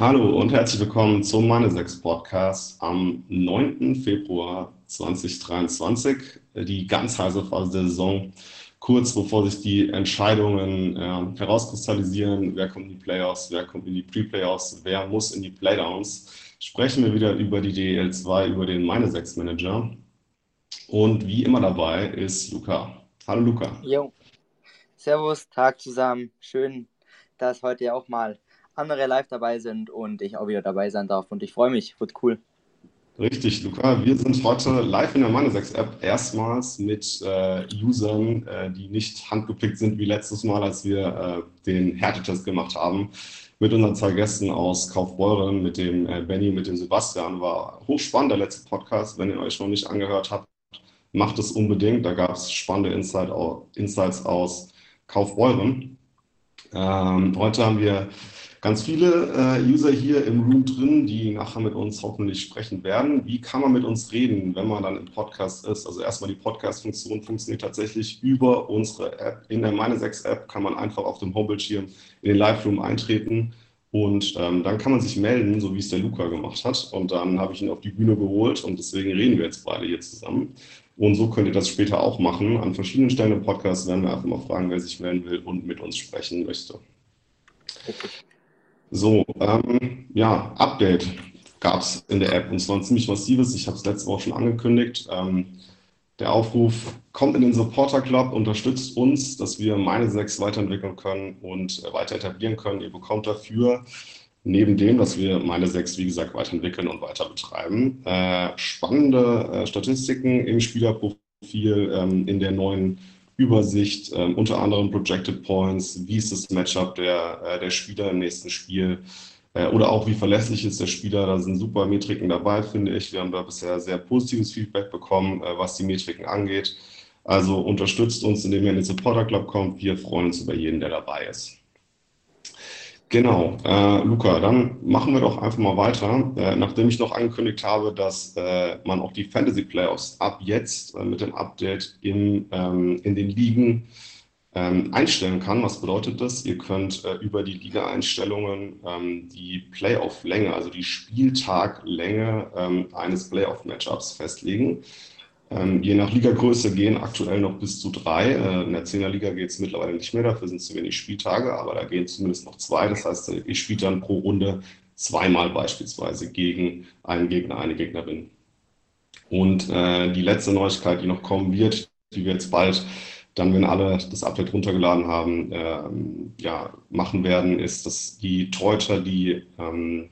Hallo und herzlich willkommen zum 6 Podcast am 9. Februar 2023. Die ganz heiße Phase der Saison, kurz bevor sich die Entscheidungen äh, herauskristallisieren, wer kommt in die Playoffs, wer kommt in die Pre-Playoffs, wer muss in die Playdowns, sprechen wir wieder über die DL2, über den 6 Manager. Und wie immer dabei ist Luca. Hallo Luca. Jo. Servus, Tag zusammen. Schön, dass heute ja auch mal andere live dabei sind und ich auch wieder dabei sein darf. Und ich freue mich, wird cool. Richtig, Luca. Wir sind heute live in der Meine6-App erstmals mit äh, Usern, äh, die nicht handgepickt sind wie letztes Mal, als wir äh, den Härtetest gemacht haben. Mit unseren zwei Gästen aus Kaufbeuren, mit dem äh, Benny, mit dem Sebastian. War hochspannend, der letzte Podcast. Wenn ihr euch noch nicht angehört habt, macht es unbedingt. Da gab es spannende Insight, Insights aus Kaufbeuren. Ähm, heute haben wir ganz viele äh, User hier im Room drin, die nachher mit uns hoffentlich sprechen werden. Wie kann man mit uns reden, wenn man dann im Podcast ist? Also erstmal die Podcast-Funktion funktioniert tatsächlich über unsere App. In der Meine 6 App kann man einfach auf dem Homebildschirm in den Live-Room eintreten und ähm, dann kann man sich melden, so wie es der Luca gemacht hat. Und dann habe ich ihn auf die Bühne geholt und deswegen reden wir jetzt beide hier zusammen. Und so könnt ihr das später auch machen. An verschiedenen Stellen im Podcast werden wir einfach mal fragen, wer sich melden will und mit uns sprechen möchte. Okay. So, ähm, ja, Update gab es in der App und zwar ein ziemlich massives. Ich habe es letzte Woche schon angekündigt. Ähm, der Aufruf kommt in den Supporter Club, unterstützt uns, dass wir meine sechs weiterentwickeln können und äh, weiter etablieren können. Ihr bekommt dafür neben dem, dass wir meine sechs, wie gesagt, weiterentwickeln und weiter betreiben, äh, spannende äh, Statistiken im Spielerprofil ähm, in der neuen Übersicht, ähm, unter anderem Projected Points, wie ist das Matchup der, äh, der Spieler im nächsten Spiel äh, oder auch wie verlässlich ist der Spieler. Da sind super Metriken dabei, finde ich. Wir haben da bisher sehr positives Feedback bekommen, äh, was die Metriken angeht. Also unterstützt uns, indem ihr in den Supporter Club kommt. Wir freuen uns über jeden, der dabei ist. Genau, äh, Luca, dann machen wir doch einfach mal weiter. Äh, nachdem ich noch angekündigt habe, dass äh, man auch die Fantasy Playoffs ab jetzt äh, mit dem Update in, ähm, in den Ligen ähm, einstellen kann. Was bedeutet das? Ihr könnt äh, über die Liga-Einstellungen ähm, die Playoff-Länge, also die Spieltaglänge ähm, eines Playoff-Matchups festlegen. Ähm, je nach Ligagröße gehen aktuell noch bis zu drei. Äh, in der Zehnerliga geht es mittlerweile nicht mehr, dafür sind zu wenig Spieltage, aber da gehen zumindest noch zwei. Das heißt, ich spiele dann pro Runde zweimal beispielsweise gegen einen Gegner, eine Gegnerin. Und äh, die letzte Neuigkeit, die noch kommen wird, die wir jetzt bald dann, wenn alle das Update runtergeladen haben, äh, ja, machen werden, ist, dass die Torhüter, die ähm,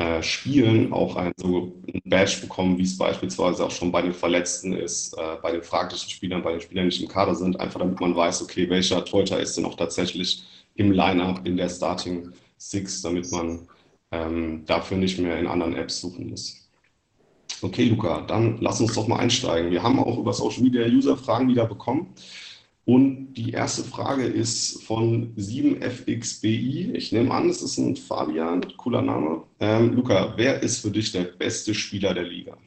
äh, Spielen auch ein, so ein Badge bekommen, wie es beispielsweise auch schon bei den Verletzten ist, äh, bei den fraglichen Spielern, bei den Spielern, die nicht im Kader sind, einfach damit man weiß, okay, welcher Torhüter ist denn auch tatsächlich im Lineup in der Starting Six, damit man ähm, dafür nicht mehr in anderen Apps suchen muss. Okay, Luca, dann lass uns doch mal einsteigen. Wir haben auch über Social Media User-Fragen wieder bekommen. Und die erste Frage ist von 7FXBI. Ich nehme an, es ist ein Fabian, cooler Name. Ähm, Luca, wer ist für dich der beste Spieler der Liga?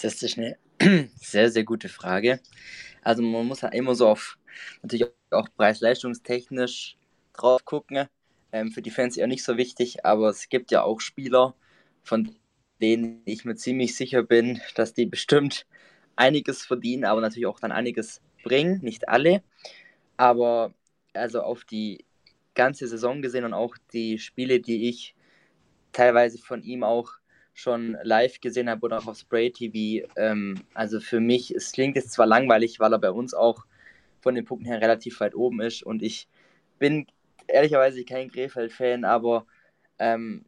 Das ist eine sehr, sehr gute Frage. Also man muss ja immer so auf natürlich auch preis-leistungstechnisch drauf gucken. Ähm, für die Fans eher nicht so wichtig, aber es gibt ja auch Spieler, von denen ich mir ziemlich sicher bin, dass die bestimmt einiges verdienen, aber natürlich auch dann einiges bringen. Nicht alle, aber also auf die ganze Saison gesehen und auch die Spiele, die ich teilweise von ihm auch schon live gesehen habe oder auch auf Spray TV. Ähm, also für mich, es klingt jetzt zwar langweilig, weil er bei uns auch von den Punkten her relativ weit oben ist und ich bin ehrlicherweise kein Krefeld-Fan, aber ähm,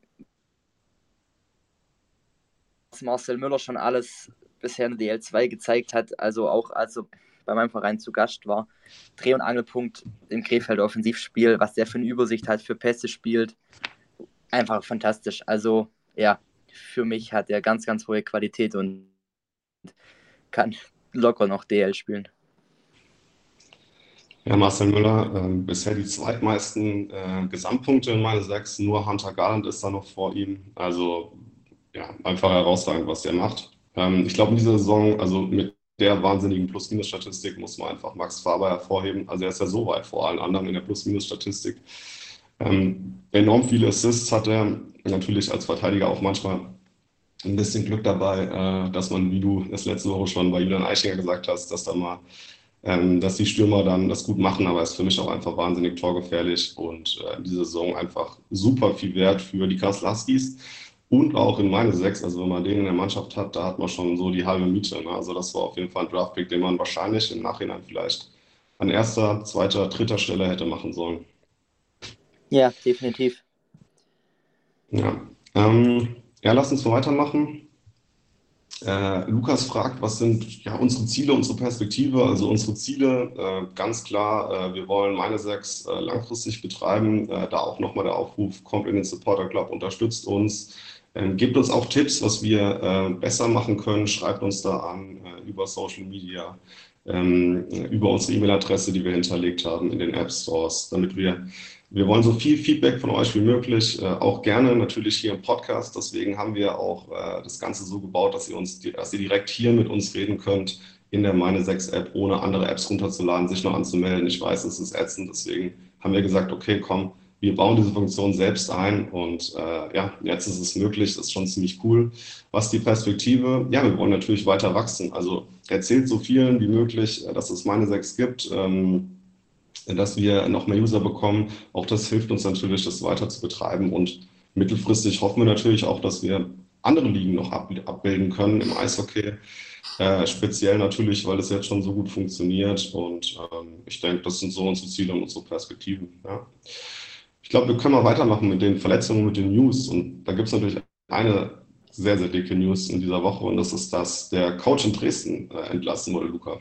Marcel Müller schon alles bisher in der DL2 gezeigt hat, also auch als er bei meinem Verein zu Gast war. Dreh- und Angelpunkt im Krefeld Offensivspiel, was der für eine Übersicht hat, für Pässe spielt. Einfach fantastisch. Also ja, für mich hat er ganz, ganz hohe Qualität und kann locker noch DL spielen. Ja, Marcel Müller, äh, bisher die zweitmeisten äh, Gesamtpunkte in meine sechs. Nur Hunter Garland ist da noch vor ihm. Also ja, einfach herausragend, was der macht. Ähm, ich glaube, in dieser Saison, also mit der wahnsinnigen Plus-Minus-Statistik muss man einfach Max Faber hervorheben. Also er ist ja so weit vor allen anderen in der Plus-Minus-Statistik. Ähm, enorm viele Assists hat er, natürlich als Verteidiger auch manchmal ein bisschen Glück dabei, äh, dass man, wie du das letzte Woche schon bei Julian Eichinger gesagt hast, dass da mal, ähm, dass die Stürmer dann das gut machen, aber er ist für mich auch einfach wahnsinnig torgefährlich und äh, in dieser Saison einfach super viel wert für die Kassel Huskies und auch in meine sechs. Also wenn man den in der Mannschaft hat, da hat man schon so die halbe Miete. Ne? Also das war auf jeden Fall ein Draftpick, den man wahrscheinlich im Nachhinein vielleicht an erster, zweiter, dritter Stelle hätte machen sollen. Ja, definitiv. Ja, ähm, ja lass uns mal weitermachen. Äh, Lukas fragt, was sind ja, unsere Ziele, unsere Perspektive? Also unsere Ziele, äh, ganz klar, äh, wir wollen meine sechs äh, langfristig betreiben. Äh, da auch nochmal der Aufruf, kommt in den Supporter Club, unterstützt uns. Ähm, gebt uns auch Tipps, was wir äh, besser machen können. Schreibt uns da an über Social Media, ähm, über unsere E-Mail-Adresse, die wir hinterlegt haben in den App Stores, damit wir wir wollen so viel Feedback von euch wie möglich, äh, auch gerne natürlich hier im Podcast. Deswegen haben wir auch äh, das Ganze so gebaut, dass ihr uns, dass ihr direkt hier mit uns reden könnt in der Meine 6 App, ohne andere Apps runterzuladen, sich noch anzumelden. Ich weiß, es ist ätzend, deswegen haben wir gesagt, okay, komm, wir bauen diese Funktion selbst ein und äh, ja, jetzt ist es möglich, das ist schon ziemlich cool. Was die Perspektive, ja, wir wollen natürlich weiter wachsen. Also erzählt so vielen wie möglich, äh, dass es meine 6 gibt. Ähm, dass wir noch mehr User bekommen. Auch das hilft uns natürlich, das weiter zu betreiben. Und mittelfristig hoffen wir natürlich auch, dass wir andere Ligen noch abbilden können im Eishockey. Äh, speziell natürlich, weil es jetzt schon so gut funktioniert. Und ähm, ich denke, das sind so unsere Ziele und unsere Perspektiven. Ja. Ich glaube, wir können mal weitermachen mit den Verletzungen, mit den News. Und da gibt es natürlich eine sehr, sehr dicke News in dieser Woche. Und das ist, dass der Coach in Dresden äh, entlassen wurde, Luca.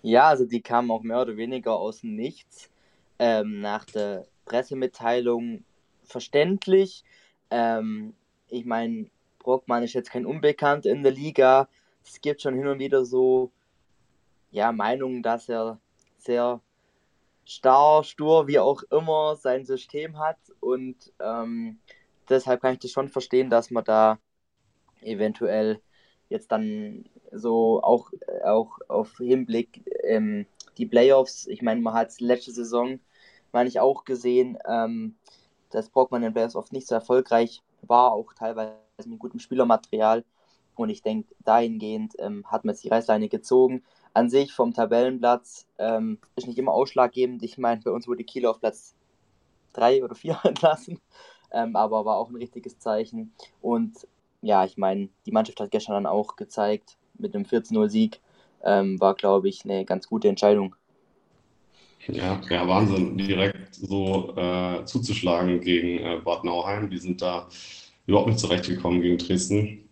Ja, also die kamen auch mehr oder weniger aus dem Nichts. Ähm, nach der Pressemitteilung verständlich. Ähm, ich meine, Brockmann ist jetzt kein Unbekannt in der Liga. Es gibt schon hin und wieder so ja, Meinungen, dass er sehr starr, stur, wie auch immer sein System hat. Und ähm, deshalb kann ich das schon verstehen, dass man da eventuell jetzt dann so auch, auch auf Hinblick ähm, die Playoffs. Ich meine, man hat es letzte Saison, meine ich, auch gesehen, ähm, dass Brockmann in den Playoffs oft nicht so erfolgreich war, auch teilweise mit gutem Spielermaterial. Und ich denke, dahingehend ähm, hat man jetzt die Reißleine gezogen. An sich vom Tabellenplatz ähm, ist nicht immer ausschlaggebend. Ich meine, bei uns wurde Kiel auf Platz 3 oder 4 entlassen, ähm, aber war auch ein richtiges Zeichen. Und ja, ich meine, die Mannschaft hat gestern dann auch gezeigt, mit einem 14-0-Sieg, ähm, war, glaube ich, eine ganz gute Entscheidung. Ja, ja, Wahnsinn, direkt so äh, zuzuschlagen gegen äh, Bad Nauheim. Die sind da überhaupt nicht zurechtgekommen gegen Dresden.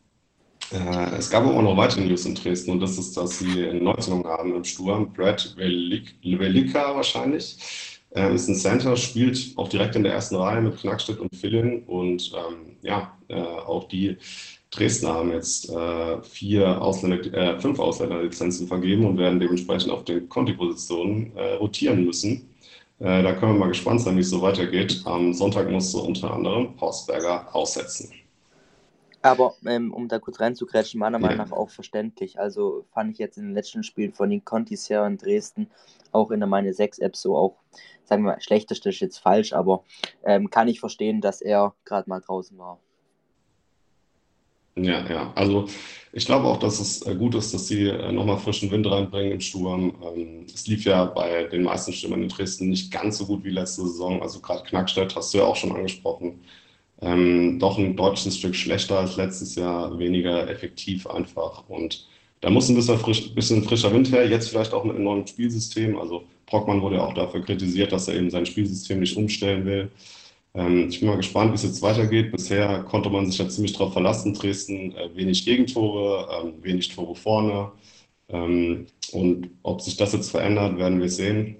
Äh, es gab aber auch noch weitere News in Dresden und das ist, dass sie eine Neuziehung haben im Sturm. Brad Velika wahrscheinlich. Ähm, ist ein Center, spielt auch direkt in der ersten Reihe mit Knackstedt und Fillin und ähm, ja, äh, auch die Dresdner haben jetzt äh, vier Ausländer, äh, fünf Ausländerlizenzen vergeben und werden dementsprechend auf den Conti-Positionen äh, rotieren müssen. Äh, da können wir mal gespannt sein, wie es so weitergeht. Am Sonntag musste unter anderem Hausberger aussetzen. Aber ähm, um da kurz reinzugrätschen, meiner Meinung nach auch verständlich. Also fand ich jetzt in den letzten Spielen von den Contis her in Dresden, auch in der meine 6-App so auch, sagen wir mal, schlechteste ist jetzt falsch, aber ähm, kann ich verstehen, dass er gerade mal draußen war. Ja, ja. Also ich glaube auch, dass es äh, gut ist, dass sie äh, nochmal frischen Wind reinbringen im Sturm. Ähm, es lief ja bei den meisten Stürmern in Dresden nicht ganz so gut wie letzte Saison. Also gerade Knackstedt hast du ja auch schon angesprochen. Ähm, doch ein deutsches Stück schlechter als letztes Jahr, weniger effektiv einfach. Und da muss ein bisschen, frisch, bisschen frischer Wind her. Jetzt vielleicht auch mit einem neuen Spielsystem. Also Brockmann wurde ja auch dafür kritisiert, dass er eben sein Spielsystem nicht umstellen will. Ähm, ich bin mal gespannt, wie es jetzt weitergeht. Bisher konnte man sich ja ziemlich darauf verlassen. Dresden äh, wenig Gegentore, ähm, wenig Tore vorne. Ähm, und ob sich das jetzt verändert, werden wir sehen.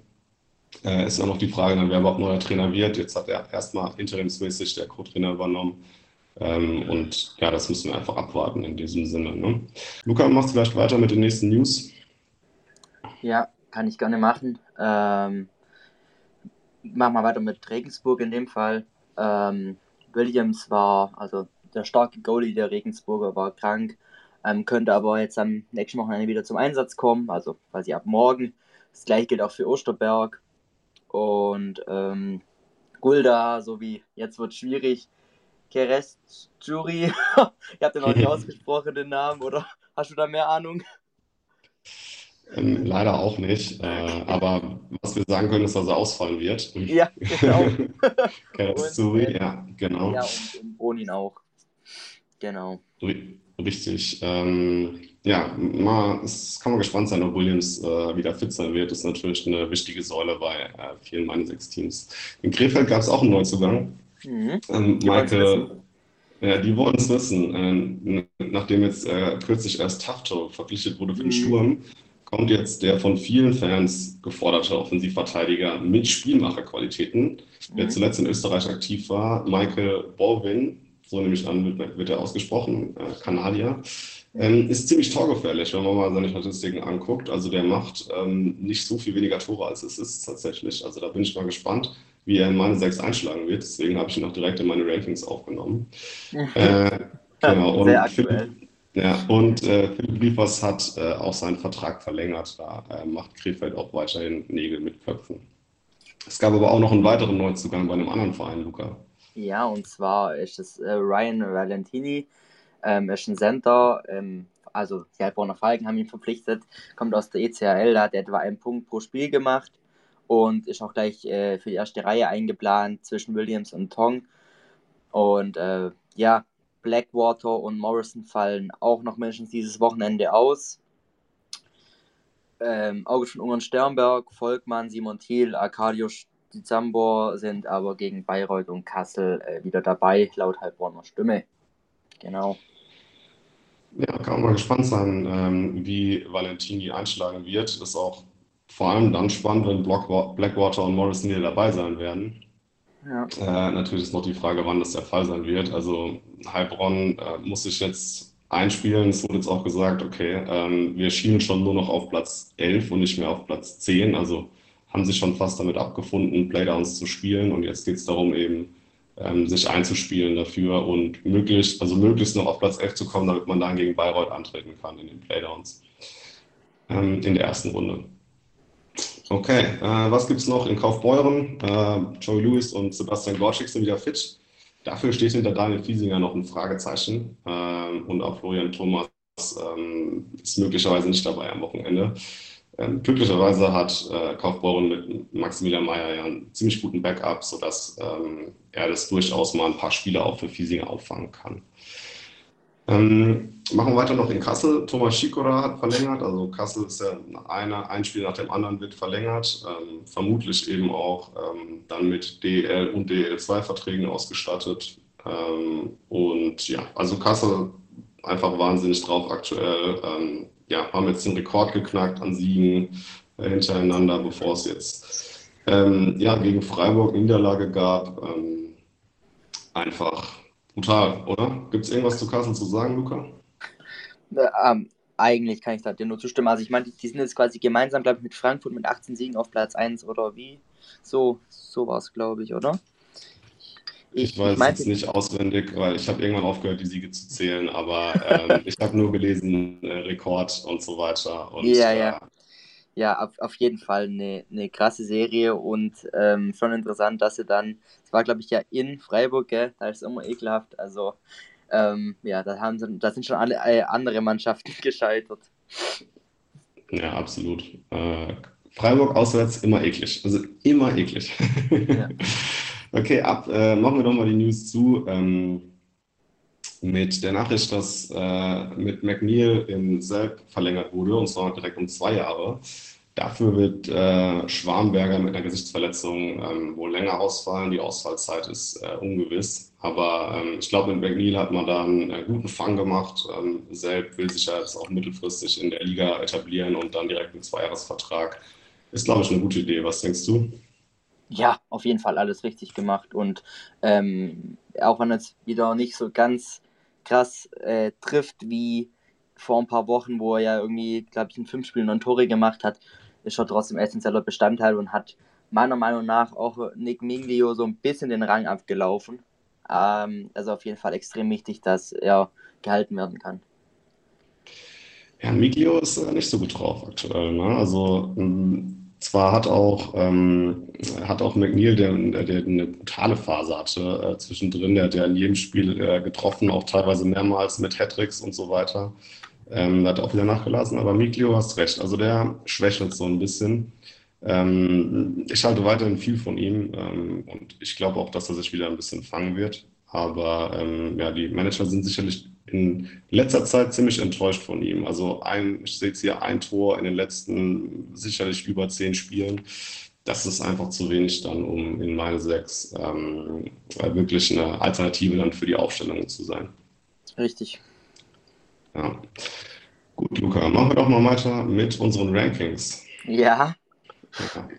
Äh, ist auch noch die Frage, dann, wer überhaupt neuer Trainer wird. Jetzt hat er erstmal interimsmäßig der Co-Trainer übernommen. Ähm, und ja, das müssen wir einfach abwarten in diesem Sinne. Ne? Luca, machst du vielleicht weiter mit den nächsten News? Ja, kann ich gerne machen. Ähm, machen wir weiter mit Regensburg in dem Fall. Ähm, Williams war, also der starke Goalie der Regensburger war krank, ähm, könnte aber jetzt am nächsten Wochenende wieder zum Einsatz kommen, also quasi ab morgen. Das gleiche gilt auch für Osterberg. Und ähm, Gulda, so wie jetzt wird schwierig. Keres Jury, ich habe den noch nicht ausgesprochen, den Namen, oder hast du da mehr Ahnung? Ähm, leider auch nicht. Äh, aber was wir sagen können, ist, dass er ausfallen wird. Ja, genau. Keres ja, genau. Ja, und, und Bonin auch. Genau. Richtig. Ähm, ja, mal, es kann man gespannt sein, ob Williams äh, wieder fit sein wird. Das ist natürlich eine wichtige Säule bei äh, vielen meiner sechs Teams. In Krefeld gab es auch einen Neuzugang. Mhm. Ähm, Michael, ja, die wollen es wissen. Ähm, nachdem jetzt äh, kürzlich erst Tafto verpflichtet wurde für den mhm. Sturm, kommt jetzt der von vielen Fans geforderte Offensivverteidiger mit Spielmacherqualitäten, mhm. der zuletzt in Österreich aktiv war, Michael Baldwin, so nehme ich an, wird, wird er ausgesprochen, äh, Kanadier. Ähm, ist ziemlich torgefährlich, wenn man mal seine Statistiken anguckt. Also der macht ähm, nicht so viel weniger Tore, als es ist tatsächlich. Also da bin ich mal gespannt, wie er in meine sechs einschlagen wird. Deswegen habe ich ihn auch direkt in meine Rankings aufgenommen. äh, genau. Und Sehr aktuell. Philipp, ja, und äh, Philipp Liefers hat äh, auch seinen Vertrag verlängert. Da äh, macht Krefeld auch weiterhin Nägel mit Köpfen. Es gab aber auch noch einen weiteren Neuzugang bei einem anderen Verein, Luca. Ja, und zwar ist es äh, Ryan Valentini ähm, ist ein Center, ähm, also die Heilbronner Falken haben ihn verpflichtet, kommt aus der ECHL, da hat er etwa einen Punkt pro Spiel gemacht und ist auch gleich äh, für die erste Reihe eingeplant zwischen Williams und Tong. Und äh, ja, Blackwater und Morrison fallen auch noch mindestens dieses Wochenende aus. Ähm, August von Ungern Sternberg, Volkmann, Simon Thiel, Arkadiusz Zambor sind aber gegen Bayreuth und Kassel äh, wieder dabei, laut Heilbronner Stimme. Genau. Ja, kann man mal gespannt sein, ähm, wie Valentini einschlagen wird. Ist auch vor allem dann spannend, wenn Blackwater und Morrison hier dabei sein werden. Ja. Äh, natürlich ist noch die Frage, wann das der Fall sein wird. Also Heilbronn äh, muss sich jetzt einspielen. Es wurde jetzt auch gesagt, okay, ähm, wir schielen schon nur noch auf Platz 11 und nicht mehr auf Platz 10. Also haben sich schon fast damit abgefunden, Playdowns zu spielen. Und jetzt geht es darum, eben ähm, sich einzuspielen dafür und möglichst, also möglichst noch auf Platz 11 zu kommen, damit man dann gegen Bayreuth antreten kann in den Playdowns ähm, in der ersten Runde. Okay, äh, was gibt es noch in Kaufbeuren? Äh, Joey Lewis und Sebastian Gorczyk sind wieder fit. Dafür steht hinter Daniel Fiesinger noch ein Fragezeichen. Äh, und auch Florian Thomas ähm, ist möglicherweise nicht dabei am Wochenende. Ähm, glücklicherweise hat äh, Kaufbeuren mit Maximilian Mayer ja einen ziemlich guten Backup, sodass ähm, er das durchaus mal ein paar Spiele auch für Fiesinger auffangen kann. Ähm, machen wir weiter noch in Kassel. Thomas Schikora hat verlängert. Also Kassel ist ja eine, ein Spiel nach dem anderen wird verlängert. Ähm, vermutlich eben auch ähm, dann mit DL und DL2-Verträgen ausgestattet. Ähm, und ja, also Kassel einfach wahnsinnig drauf aktuell. Ja, haben jetzt den Rekord geknackt an Siegen äh, hintereinander, bevor es jetzt ähm, ja, gegen Freiburg Niederlage gab. Ähm, einfach brutal, oder? Gibt es irgendwas zu Kassel zu sagen, Luca? Ähm, eigentlich kann ich da dir nur zustimmen. Also ich meine, die sind jetzt quasi gemeinsam, glaube ich, mit Frankfurt mit 18 Siegen auf Platz 1 oder wie? So, so war es, glaube ich, oder? Ich, weiß ich meinte, jetzt nicht auswendig, weil ich habe irgendwann aufgehört, die Siege zu zählen, aber ähm, ich habe nur gelesen, äh, Rekord und so weiter. Und, ja, ja. Äh, ja, auf, auf jeden Fall eine, eine krasse Serie und ähm, schon interessant, dass sie dann, es war glaube ich ja in Freiburg, gell? da ist es immer ekelhaft, also ähm, ja, da, haben sie, da sind schon alle äh, andere Mannschaften gescheitert. Ja, absolut. Äh, Freiburg auswärts immer eklig, also immer eklig. Ja. Okay, ab, äh, machen wir doch mal die News zu. Ähm, mit der Nachricht, dass äh, mit McNeil in Selb verlängert wurde, und zwar direkt um zwei Jahre. Dafür wird äh, Schwarmberger mit einer Gesichtsverletzung ähm, wohl länger ausfallen. Die Ausfallzeit ist äh, ungewiss. Aber ähm, ich glaube, mit McNeil hat man da einen äh, guten Fang gemacht. Ähm, Selb will sich ja jetzt auch mittelfristig in der Liga etablieren und dann direkt einen Zweijahresvertrag. Ist, glaube ich, eine gute Idee. Was denkst du? Ja, auf jeden Fall alles richtig gemacht. Und ähm, auch wenn es wieder nicht so ganz krass äh, trifft wie vor ein paar Wochen, wo er ja irgendwie, glaube ich, in fünf Spielen neun Tore gemacht hat, ist er trotzdem essentieller Bestandteil und hat meiner Meinung nach auch Nick Minglio so ein bisschen den Rang abgelaufen. Ähm, also auf jeden Fall extrem wichtig, dass er gehalten werden kann. Ja, Miglio ist äh, nicht so gut drauf aktuell. Ne? Also zwar hat auch, ähm, hat auch McNeil, der, der, eine brutale Phase hatte äh, zwischendrin, der hat ja in jedem Spiel äh, getroffen, auch teilweise mehrmals mit Hattricks und so weiter. Ähm, hat auch wieder nachgelassen, aber Miklio hast recht, also der schwächelt so ein bisschen. Ähm, ich halte weiterhin viel von ihm ähm, und ich glaube auch, dass er sich wieder ein bisschen fangen wird. Aber ähm, ja, die Manager sind sicherlich in letzter Zeit ziemlich enttäuscht von ihm. Also ein, ich sehe jetzt hier ein Tor in den letzten sicherlich über zehn Spielen. Das ist einfach zu wenig dann, um in meine sechs ähm, wirklich eine Alternative dann für die Aufstellung zu sein. Richtig. Ja. Gut, Luca, machen wir doch mal weiter mit unseren Rankings. Ja. ja.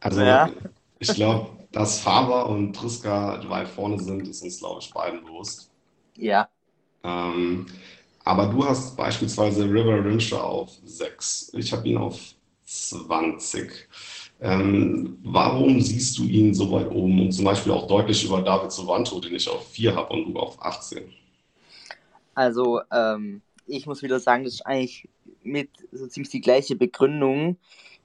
Also, ja. ich glaube, dass Faber und Triska weit vorne sind, ist uns, glaube ich, beiden bewusst. Ja. Ähm, aber du hast beispielsweise River Rimscher auf 6. Ich habe ihn auf 20. Ähm, warum siehst du ihn so weit oben und zum Beispiel auch deutlich über David Sovanto, den ich auf 4 habe und du auf 18? Also, ähm, ich muss wieder sagen, das ist eigentlich mit so ziemlich die gleiche Begründung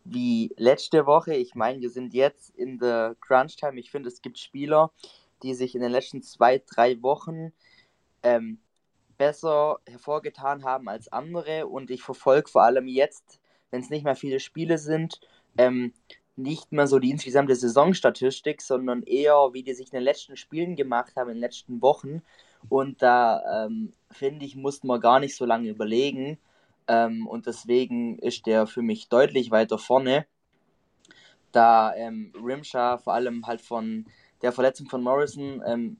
wie letzte Woche. Ich meine, wir sind jetzt in der Crunch Time. Ich finde, es gibt Spieler, die sich in den letzten zwei, drei Wochen ähm, besser hervorgetan haben als andere und ich verfolge vor allem jetzt, wenn es nicht mehr viele Spiele sind, ähm, nicht mehr so die insgesamte Saisonstatistik, sondern eher, wie die sich in den letzten Spielen gemacht haben, in den letzten Wochen. Und da ähm, finde ich, mussten wir gar nicht so lange überlegen. Ähm, und deswegen ist der für mich deutlich weiter vorne. Da ähm, Rimsha vor allem halt von der Verletzung von Morrison ähm,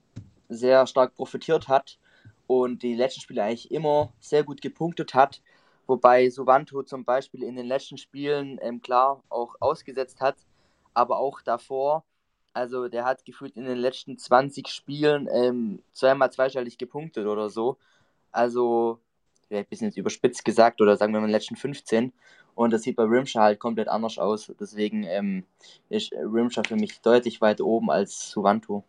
sehr stark profitiert hat und die letzten Spiele eigentlich immer sehr gut gepunktet hat. Wobei Suvanto zum Beispiel in den letzten Spielen ähm, klar auch ausgesetzt hat, aber auch davor. Also der hat gefühlt in den letzten 20 Spielen ähm, zweimal zweistellig gepunktet oder so. Also vielleicht ein bisschen überspitzt gesagt oder sagen wir mal in den letzten 15. Und das sieht bei Rimsha halt komplett anders aus. Deswegen ähm, ist Rimsha für mich deutlich weiter oben als Suvanto.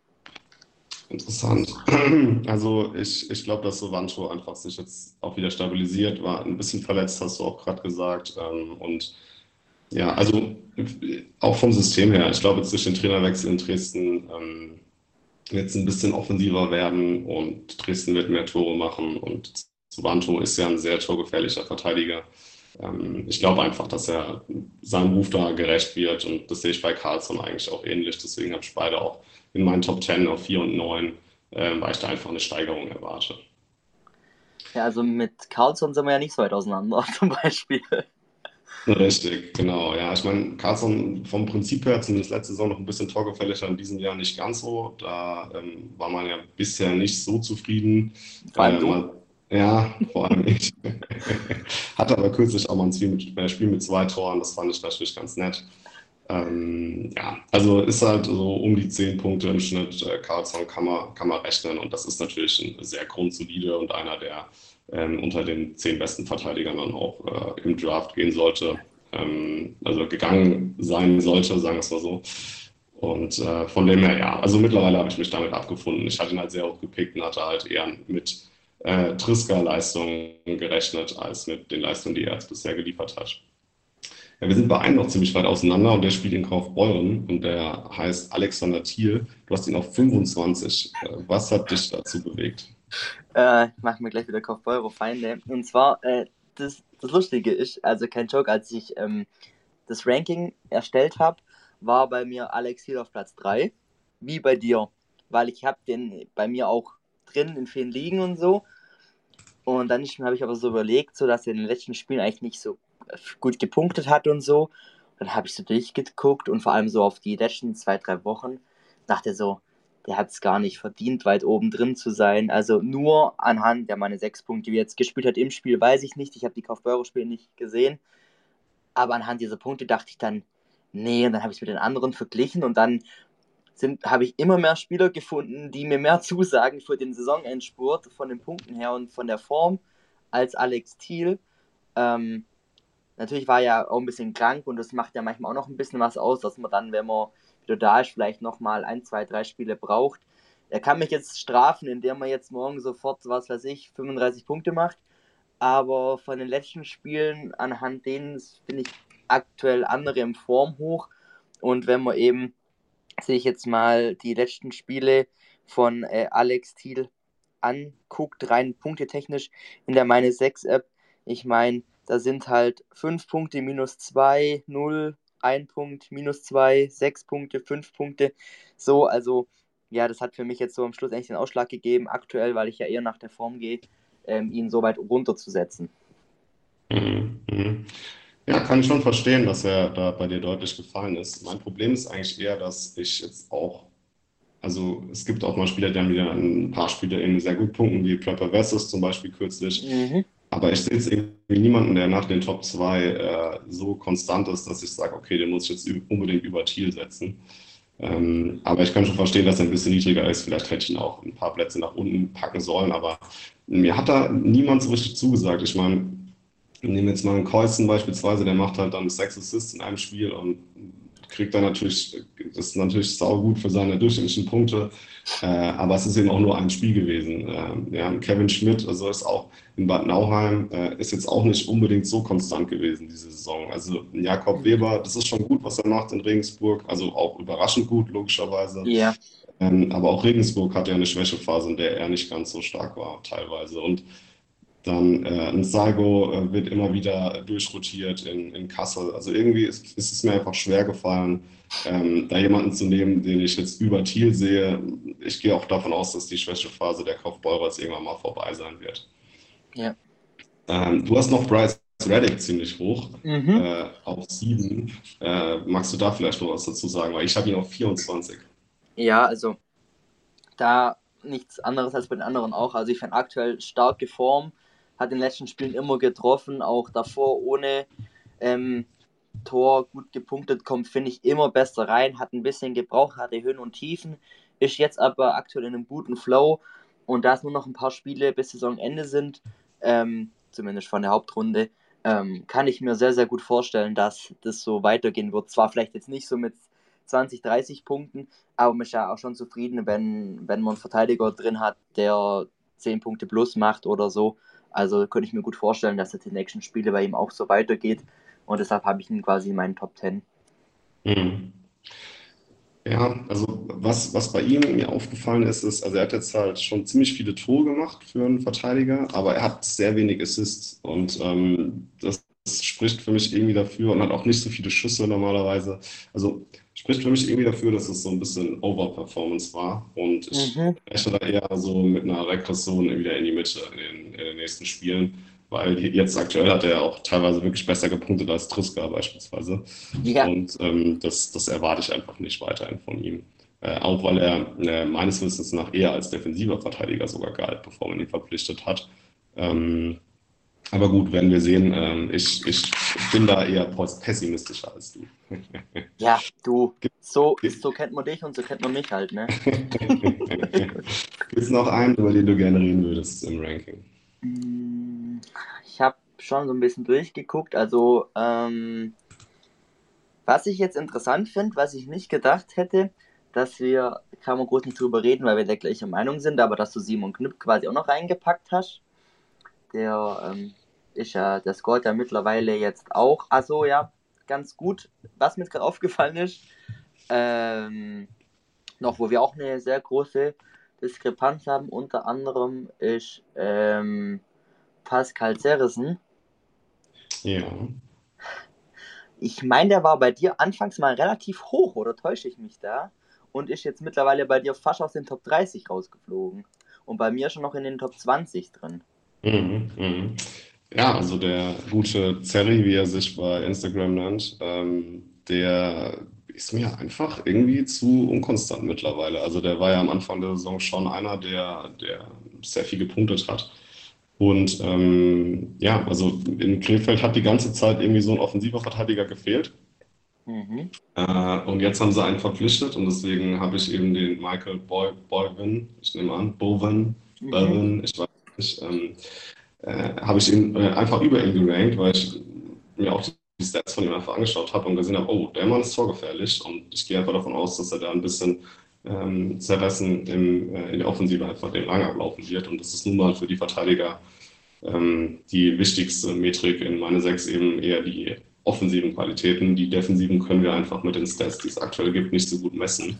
Interessant. Also ich, ich glaube, dass Sovanto einfach sich jetzt auch wieder stabilisiert, war ein bisschen verletzt, hast du auch gerade gesagt. Ähm, und ja, also auch vom System her, ich glaube, jetzt durch den Trainerwechsel in Dresden ähm, jetzt ein bisschen offensiver werden und Dresden wird mehr Tore machen und Sovanto ist ja ein sehr torgefährlicher Verteidiger. Ähm, ich glaube einfach, dass er seinem Ruf da gerecht wird und das sehe ich bei Carlson eigentlich auch ähnlich. Deswegen habe ich beide auch in meinen Top 10 auf 4 und 9, äh, weil ich da einfach eine Steigerung erwarte. Ja, also mit Carlson sind wir ja nicht so weit auseinander, zum Beispiel. Richtig, genau. Ja, ich meine, Carlson vom Prinzip her, zumindest letzte Saison noch ein bisschen torgefälliger, in diesem Jahr nicht ganz so. Da ähm, war man ja bisher nicht so zufrieden. Vor allem äh, du. Ja, vor allem ich. Hatte aber kürzlich auch mal ein Spiel mit, ein Spiel mit zwei Toren, das fand ich natürlich ganz nett. Ähm, ja, also ist halt so um die zehn Punkte im Schnitt. Äh, Carlson kann man, kann man rechnen und das ist natürlich ein sehr grundsolide und einer, der ähm, unter den zehn besten Verteidigern dann auch äh, im Draft gehen sollte. Ähm, also gegangen sein sollte, sagen wir es mal so. Und äh, von dem her, ja, also mittlerweile habe ich mich damit abgefunden. Ich hatte ihn halt sehr hoch gepickt und hatte halt eher mit äh, Triska-Leistungen gerechnet, als mit den Leistungen, die er jetzt bisher geliefert hat. Ja, wir sind bei einem noch ziemlich weit auseinander und der spielt in Kaufbeuren und der heißt Alexander Thiel. Du hast ihn auf 25. Äh, was hat dich dazu bewegt? Äh, ich mache mir gleich wieder Kaufbeurer-Feinde. Und zwar, äh, das, das Lustige ist, also kein Joke, als ich ähm, das Ranking erstellt habe, war bei mir Alex Thiel auf Platz 3. Wie bei dir. Weil ich habe den bei mir auch drin in vielen Ligen und so. Und dann habe ich aber so überlegt, so dass er in den letzten Spielen eigentlich nicht so gut gepunktet hat und so. Dann habe ich so durchgeguckt und vor allem so auf die letzten zwei, drei Wochen dachte so, der hat es gar nicht verdient, weit oben drin zu sein. Also nur anhand der meine sechs Punkte, wie er jetzt gespielt hat im Spiel, weiß ich nicht. Ich habe die Kaufbeurer-Spiele nicht gesehen. Aber anhand dieser Punkte dachte ich dann, nee, und dann habe ich es mit den anderen verglichen und dann habe ich immer mehr Spieler gefunden, die mir mehr zusagen für den Saisonendspurt von den Punkten her und von der Form als Alex Thiel. Ähm, Natürlich war er ja auch ein bisschen krank und das macht ja manchmal auch noch ein bisschen was aus, dass man dann, wenn man wieder da ist, vielleicht nochmal ein, zwei, drei Spiele braucht. Er kann mich jetzt strafen, indem er jetzt morgen sofort, was weiß ich, 35 Punkte macht. Aber von den letzten Spielen, anhand denen finde ich, aktuell andere im Form hoch. Und wenn man eben sich jetzt mal die letzten Spiele von äh, Alex Thiel anguckt, rein punktetechnisch in der Meine 6 App, ich meine, da sind halt 5 Punkte, minus 2, 0, 1 Punkt, minus 2, 6 Punkte, 5 Punkte. So, also ja, das hat für mich jetzt so am Schluss eigentlich den Ausschlag gegeben, aktuell, weil ich ja eher nach der Form gehe, ähm, ihn so weit runterzusetzen. Mhm, mhm. Ja, kann ich schon verstehen, dass er da bei dir deutlich gefallen ist. Mein Problem ist eigentlich eher, dass ich jetzt auch, also es gibt auch mal Spieler, die haben wieder ein paar Spiele eben sehr gut punkten, wie Prepper Vessus zum Beispiel kürzlich. Mhm. Aber ich sehe jetzt irgendwie niemanden, der nach den Top 2 äh, so konstant ist, dass ich sage, okay, den muss ich jetzt unbedingt über Thiel setzen. Ähm, aber ich kann schon verstehen, dass er ein bisschen niedriger ist. Vielleicht hätte ich ihn auch ein paar Plätze nach unten packen sollen, aber mir hat da niemand so richtig zugesagt. Ich meine, nehmen jetzt mal einen Kreuzen beispielsweise, der macht halt dann sechs Assists in einem Spiel und kriegt dann natürlich, das ist natürlich saugut für seine durchschnittlichen Punkte, äh, aber es ist eben auch nur ein Spiel gewesen. Äh, ja, Kevin Schmidt, also ist auch in Bad Nauheim, äh, ist jetzt auch nicht unbedingt so konstant gewesen diese Saison. Also Jakob Weber, das ist schon gut, was er macht in Regensburg, also auch überraschend gut, logischerweise. Ja. Ähm, aber auch Regensburg hat ja eine Schwächephase, in der er nicht ganz so stark war, teilweise. Und dann äh, ein Salgo äh, wird immer wieder durchrotiert in, in Kassel. Also irgendwie ist, ist es mir einfach schwer gefallen, ähm, da jemanden zu nehmen, den ich jetzt über Thiel sehe. Ich gehe auch davon aus, dass die Schwächephase der Kaufbeurers irgendwann mal vorbei sein wird. Ja. Ähm, du hast noch Bryce Reddick ziemlich hoch, mhm. äh, auf 7. Äh, magst du da vielleicht noch was dazu sagen? Weil ich habe ihn auf 24. Ja, also da nichts anderes als bei den anderen auch. Also ich finde aktuell starke Form hat in den letzten Spielen immer getroffen, auch davor ohne ähm, Tor gut gepunktet, kommt, finde ich, immer besser rein, hat ein bisschen gebraucht, hatte Höhen und Tiefen, ist jetzt aber aktuell in einem guten Flow und da es nur noch ein paar Spiele bis Saisonende sind, ähm, zumindest von der Hauptrunde, ähm, kann ich mir sehr, sehr gut vorstellen, dass das so weitergehen wird. Zwar vielleicht jetzt nicht so mit 20, 30 Punkten, aber man ist ja auch schon zufrieden, wenn, wenn man einen Verteidiger drin hat, der 10 Punkte plus macht oder so. Also könnte ich mir gut vorstellen, dass das die nächsten Spiele bei ihm auch so weitergeht. Und deshalb habe ich ihn quasi in meinen Top 10. Mhm. Ja, also was, was bei ihm mir aufgefallen ist, ist, also er hat jetzt halt schon ziemlich viele Tore gemacht für einen Verteidiger, aber er hat sehr wenig Assists und ähm, das, das spricht für mich irgendwie dafür und hat auch nicht so viele Schüsse normalerweise. Also spricht für mich irgendwie dafür, dass es so ein bisschen Overperformance war. Und ich mhm. rechne da eher so mit einer Regression wieder in die Mitte in den, in den, nächsten Spielen. Weil jetzt aktuell hat er auch teilweise wirklich besser gepunktet als Triska beispielsweise. Ja. Und ähm, das, das erwarte ich einfach nicht weiterhin von ihm. Äh, auch weil er äh, meines Wissens nach eher als defensiver Verteidiger sogar galt, bevor man ihn verpflichtet hat. Ähm, aber gut, werden wir sehen. Ähm, ich, ich bin da eher pessimistischer als du. Ja, du, so, so kennt man dich und so kennt man mich halt, ne? Gibt es noch einen, über den du gerne reden würdest im Ranking? Mm, ich habe schon so ein bisschen durchgeguckt. Also, ähm, was ich jetzt interessant finde, was ich nicht gedacht hätte, dass wir, kann man groß nicht drüber reden, weil wir der gleichen Meinung sind, aber dass du Simon Knüpp quasi auch noch reingepackt hast der ähm, ist ja, der scoret ja mittlerweile jetzt auch. Also ja, ganz gut. Was mir jetzt gerade aufgefallen ist, ähm, noch wo wir auch eine sehr große Diskrepanz haben, unter anderem ist ähm, Pascal Zerrissen. Ja. Ich meine, der war bei dir anfangs mal relativ hoch, oder täusche ich mich da? Und ist jetzt mittlerweile bei dir fast aus den Top 30 rausgeflogen. Und bei mir schon noch in den Top 20 drin. Mhm, mhm. Ja, also der gute Zerri, wie er sich bei Instagram nennt, ähm, der ist mir einfach irgendwie zu unkonstant mittlerweile. Also der war ja am Anfang der Saison schon einer, der, der sehr viel gepunktet hat. Und ähm, ja, also in Krefeld hat die ganze Zeit irgendwie so ein offensiver Verteidiger gefehlt. Mhm. Äh, und jetzt haben sie einen verpflichtet und deswegen habe ich eben den Michael Boy, Boyvin, ich nehme an, Bowen, mhm. Bowen, ich weiß ähm, äh, habe ich ihn äh, einfach über ihn gerankt, weil ich mir auch die Stats von ihm einfach angeschaut habe und gesehen habe, oh, der Mann ist torgefährlich und ich gehe einfach davon aus, dass er da ein bisschen ähm, zerrissen im, äh, in der Offensive einfach den Lang ablaufen wird und das ist nun mal für die Verteidiger ähm, die wichtigste Metrik in meine sechs eben eher die offensiven Qualitäten. Die defensiven können wir einfach mit den Stats, die es aktuell gibt, nicht so gut messen.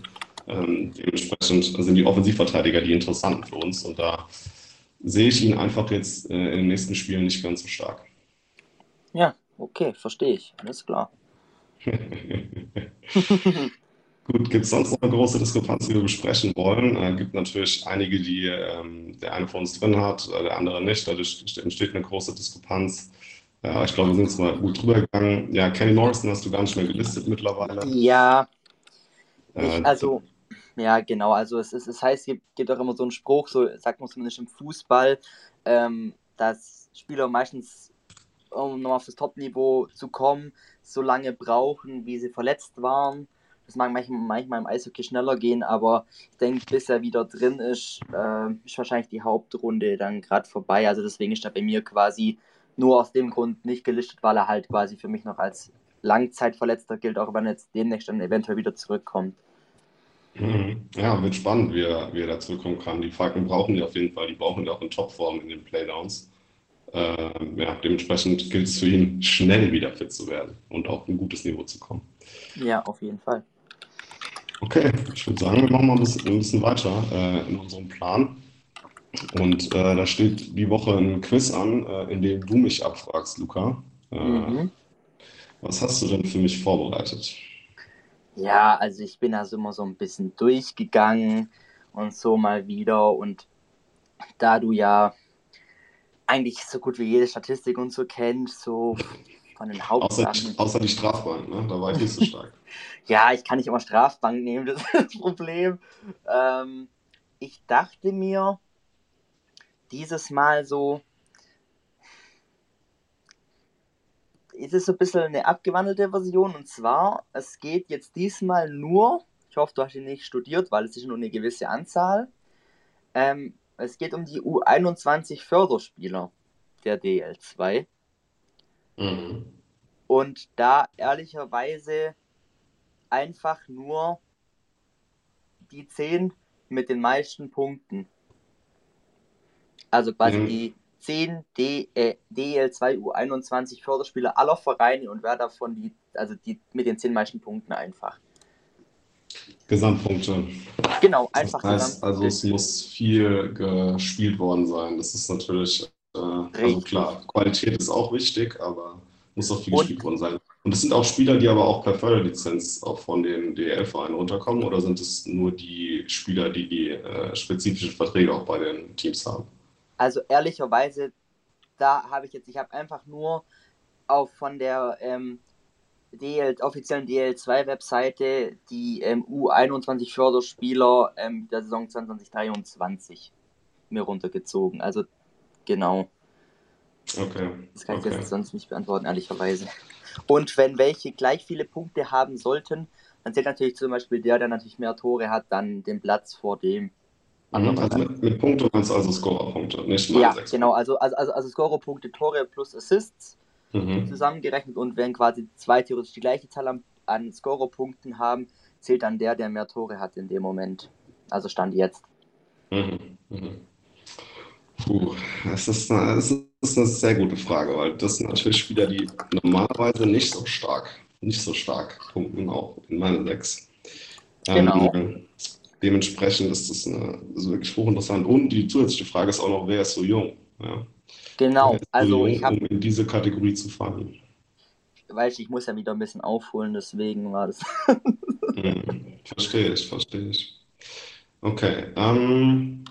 Ähm, dementsprechend sind die Offensivverteidiger die interessanten für uns und da sehe ich ihn einfach jetzt äh, in den nächsten Spielen nicht ganz so stark. Ja, okay, verstehe ich. Alles klar. Gut, gibt es sonst noch eine große Diskrepanz, die wir besprechen wollen? Es äh, gibt natürlich einige, die ähm, der eine von uns drin hat, äh, der andere nicht. Dadurch entsteht eine große Diskrepanz. Ja, ich glaube, wir sind jetzt mal gut drüber gegangen. Ja, Kenny Morrison hast du gar nicht mehr gelistet mittlerweile. Ja. Äh, ich, also, ja, genau. Also, es, ist, es heißt, es gibt auch immer so einen Spruch, so sagt man zumindest im Fußball, ähm, dass Spieler meistens, um nochmal auf das Top-Niveau zu kommen, so lange brauchen, wie sie verletzt waren. Das mag manchmal, manchmal im Eishockey schneller gehen, aber ich denke, bis er wieder drin ist, äh, ist wahrscheinlich die Hauptrunde dann gerade vorbei. Also deswegen ist er bei mir quasi nur aus dem Grund nicht gelistet, weil er halt quasi für mich noch als Langzeitverletzter gilt, auch wenn er jetzt demnächst dann eventuell wieder zurückkommt. Mhm. Ja, wird spannend, wie er, wie er da zurückkommen kann. Die Falken brauchen die auf jeden Fall, die brauchen die auch in Topform in den Playdowns. Ähm, ja, dementsprechend gilt es für ihn, schnell wieder fit zu werden und auf ein gutes Niveau zu kommen. Ja, auf jeden Fall. Okay, ich würde sagen, wir machen mal ein bisschen, ein bisschen weiter äh, in unserem Plan. Und äh, da steht die Woche ein Quiz an, äh, in dem du mich abfragst, Luca. Äh, mhm. Was hast du denn für mich vorbereitet? Ja, also ich bin also immer so ein bisschen durchgegangen und so mal wieder. Und da du ja eigentlich so gut wie jede Statistik und so kennst, so von den Hauptsachen. Außer die, außer die Strafbank, ne? da war ich nicht so stark. ja, ich kann nicht immer Strafbank nehmen, das ist das Problem. Ähm, ich dachte mir, dieses Mal so, ist es so ein bisschen eine abgewandelte Version und zwar, es geht jetzt diesmal nur, ich hoffe, du hast ihn nicht studiert, weil es ist nur eine gewisse Anzahl, ähm, es geht um die U21 Förderspieler der DL2. Mhm. Und da ehrlicherweise einfach nur die 10 mit den meisten Punkten. Also quasi mhm. die 10 D, äh, DL2 U21 Förderspieler aller Vereine und wer davon die, also die mit den 10 meisten Punkten einfach. Gesamtpunkte. Genau, einfach das heißt, Also es muss viel gespielt worden sein. Das ist natürlich, äh, also klar, Qualität ist auch wichtig, aber muss auch viel und, gespielt worden sein. Und es sind auch Spieler, die aber auch per Förderlizenz auch von den DL-Vereinen runterkommen oder sind es nur die Spieler, die die äh, spezifischen Verträge auch bei den Teams haben? Also ehrlicherweise, da habe ich jetzt, ich habe einfach nur auch von der ähm, DL, offiziellen DL2-Webseite die ähm, U21 Förderspieler ähm, der Saison 2023 mir runtergezogen. Also genau. Okay. Das kann okay. ich jetzt sonst nicht beantworten, ehrlicherweise. Und wenn welche gleich viele Punkte haben sollten, dann zählt natürlich zum Beispiel der, der natürlich mehr Tore hat, dann den Platz vor dem. Mhm, also mit, mit Punkte meinst du also Scorerpunkte, nicht mal Ja, genau, also, also, also, also Scorerpunkte, Tore plus Assists mhm. zusammengerechnet und wenn quasi zwei theoretisch die gleiche Zahl an, an Scorerpunkten haben, zählt dann der, der mehr Tore hat in dem Moment. Also Stand jetzt. Mhm. Mhm. Puh, das ist, eine, das ist eine sehr gute Frage, weil das sind natürlich Spieler, die normalerweise nicht so stark, nicht so stark punkten, auch in meine sechs. Genau. Ähm, dementsprechend ist das, eine, ist wirklich hochinteressant. Und die zusätzliche Frage ist auch noch, wer ist so jung? Ja. Genau, also jung, ich habe. Um in diese Kategorie zu fallen. Weißt ich muss ja wieder ein bisschen aufholen, deswegen war das. hm, verstehe ich, verstehe ich. Okay, ähm,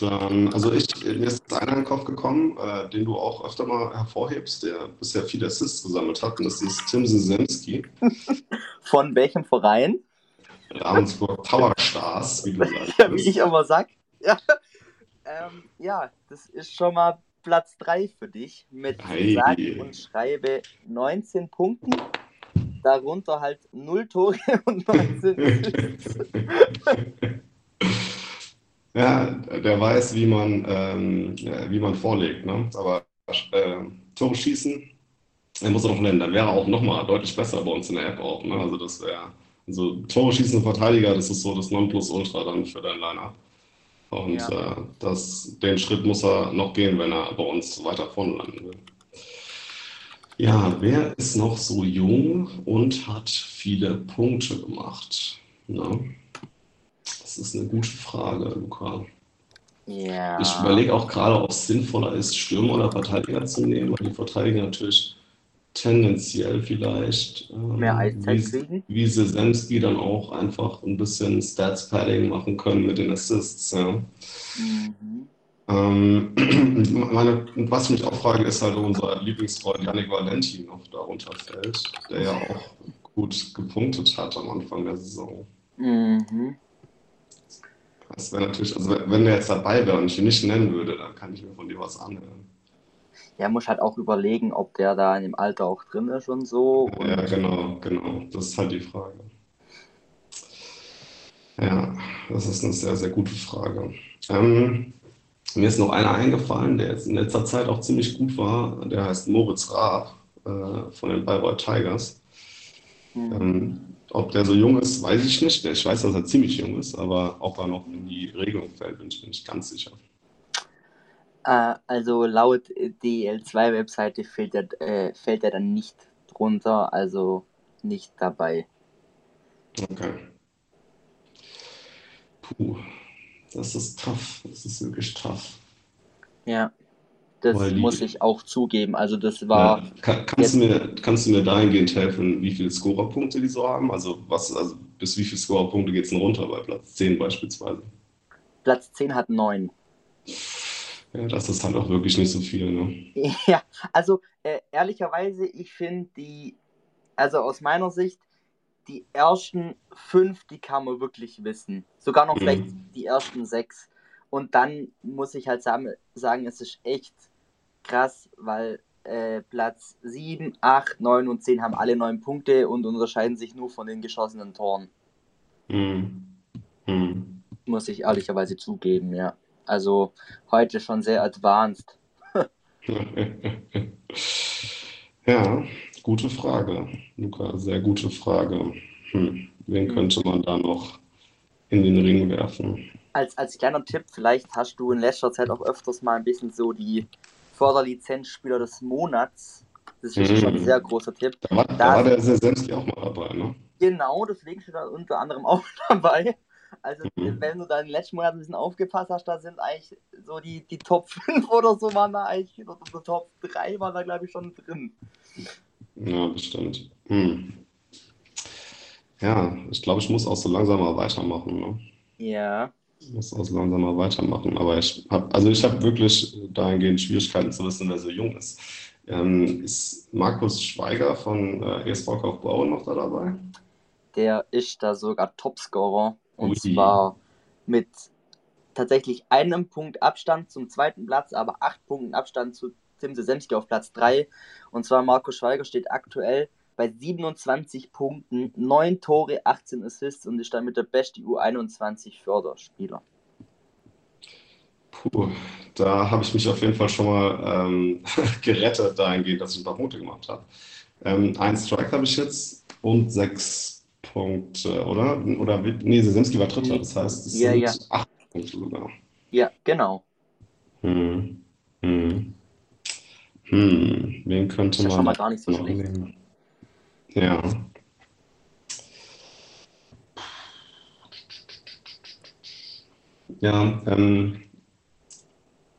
dann, also ich, mir ist einer in den Kopf gekommen, äh, den du auch öfter mal hervorhebst, der bisher viele Assists gesammelt hat, und das ist Tim Sisemski. Von welchem Verein? Ravensburg Power Stars, wie du sagst. ja, wie ich immer sag. Ja. Ähm, ja, das ist schon mal Platz 3 für dich mit hey. sage und schreibe 19 Punkten. Darunter halt 0 Tore und 19 Ja, der weiß, wie man, ähm, wie man vorlegt. Ne? Aber äh, Tore schießen, er muss er noch nennen. Dann wäre er auch nochmal deutlich besser bei uns in der App auch. Ne? Also das wäre, also Tore schießende Verteidiger, das ist so das Nonplusultra dann für dein Line-Up. Und ja. äh, das, den Schritt muss er noch gehen, wenn er bei uns weiter vorne landen will. Ja, wer ist noch so jung und hat viele Punkte gemacht? Na, das ist eine gute Frage, Luca. Ja. Ich überlege auch gerade, ob es sinnvoller ist, Stürmer oder Verteidiger zu nehmen, weil die Verteidiger natürlich tendenziell vielleicht ähm, Mehr Eiszeit wie, kriegen. wie Sesemski dann auch einfach ein bisschen Stats-Padding machen können mit den Assists. Ja. Mhm. Ähm, meine, was ich mich auch frage, ist halt unser Lieblingsfreund Yannick Valentin noch darunter fällt, der ja auch gut gepunktet hat am Anfang der Saison. Mhm. Das wäre natürlich, also wenn der jetzt dabei wäre und ich ihn nicht nennen würde, dann kann ich mir von dir was anhören. Ja, muss halt auch überlegen, ob der da in dem Alter auch drin ist und so. Und Ja, genau, genau. Das ist halt die Frage. Ja, das ist eine sehr, sehr gute Frage. Ähm, mir ist noch einer eingefallen, der jetzt in letzter Zeit auch ziemlich gut war. Der heißt Moritz Raab äh, von den Bayreuth Tigers. Mhm. Ähm, ob der so jung ist, weiß ich nicht. Ich weiß, dass er ziemlich jung ist, aber ob er noch in die Regelung fällt, bin ich mir nicht ganz sicher. Äh, also laut DL2-Webseite fällt er, äh, fällt er dann nicht drunter, also nicht dabei. Okay. Puh, das ist tough. Das ist wirklich tough. Ja, das Weil muss ich auch zugeben. Also das war, Ja, kann, kannst, du mir, kannst du mir dahingehend helfen, wie viele Scorerpunkte die so haben? Also, was, also bis wie viele Scorerpunkte geht es denn runter bei Platz 10 beispielsweise? Platz 10 hat 9. Ja, das ist halt auch wirklich nicht so viel, ne? Ja, also äh, ehrlicherweise, ich finde die, also aus meiner Sicht, die ersten fünf, die kann man wirklich wissen. Sogar noch Mhm. vielleicht die ersten sechs. Und dann muss ich halt sagen, es ist echt krass, weil äh, Platz 7, 8, 9 und 10 haben alle neun Punkte und unterscheiden sich nur von den geschossenen Toren. Hm. Hm. Muss ich ehrlicherweise zugeben, ja. Also heute schon sehr advanced. Ja, gute Frage, Luca, sehr gute Frage. Hm. Wen könnte man da noch in den Ring werfen? Als, als kleiner Tipp, vielleicht hast du in letzter Zeit auch öfters mal ein bisschen so die Förderlizenzspieler des Monats. Das ist schon ein Mhm. sehr großer Tipp. Da war, da war der Sesemski auch mal dabei, ne? Genau, deswegen steht da unter anderem auch dabei. Also, Mhm. wenn du da in den letzten Monaten ein bisschen aufgepasst hast, da sind eigentlich so die, die Top 5 oder so waren da eigentlich, oder die Top 3 waren da, glaube ich, schon drin. Ja, bestimmt. Hm. Ja, ich glaube, ich muss auch so langsam mal weitermachen, ne? Ja. Ich muss auch so langsam mal weitermachen. Aber ich habe, also ich habe wirklich dahingehend Schwierigkeiten zu wissen, wer so jung ist. Ähm, ist Markus Schweiger von äh, ESV Kaufbeuren noch da dabei? Der ist da sogar Topscorer. Und Ui. zwar mit tatsächlich einem Punkt Abstand zum zweiten Platz, aber acht Punkten Abstand zu Tim Sesemski auf Platz 3. Und zwar Markus Schweiger steht aktuell bei 27 Punkten, 9 Tore, 18 Assists und ist damit der beste U21 Förderspieler. Puh, da habe ich mich auf jeden Fall schon mal ähm, gerettet dahingehend, dass ich ein paar Punkte gemacht habe. Ähm, ein Strike habe ich jetzt und sechs Punkte, oder? Oder nee, Sesemski war Dritter, das heißt, es Ja, sind ja. acht Punkte sogar. Ja, genau. Hm. Hm. Hm. Wen könnte Ist ja man schon mal gar nicht so schlecht. nehmen? Ja. Ja, ähm,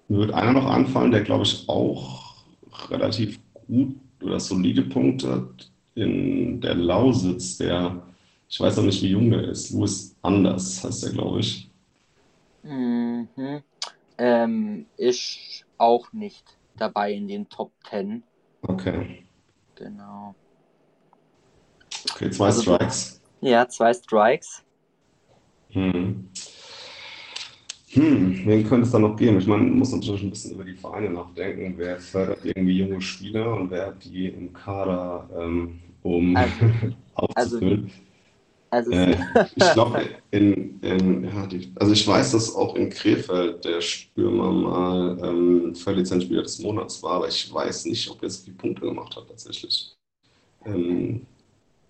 mir wird einer noch anfallen, der glaube ich auch relativ gut oder solide Punkte hat in der Lausitz, der, ich weiß noch nicht, wie jung der ist, Louis Anders heißt der, glaube ich. Mhm. Ähm, ist auch nicht dabei in den Top 10. Okay, Genau. okay, zwei Also- Strikes. Ja, zwei Strikes. Hm. Hm, wen könnte es da noch geben? Ich meine, man muss natürlich ein bisschen über die Vereine nachdenken. Wer fördert irgendwie junge Spieler und wer hat die im Kader, ähm, um Also- aufzufüllen? Also, Äh, ich glaube, in, in, ja, die, also ich weiß, dass auch in Krefeld der Stürmer mal ähm, Verlizenzspieler des Monats war, aber ich weiß nicht, ob er so viele Punkte gemacht hat tatsächlich. Ähm,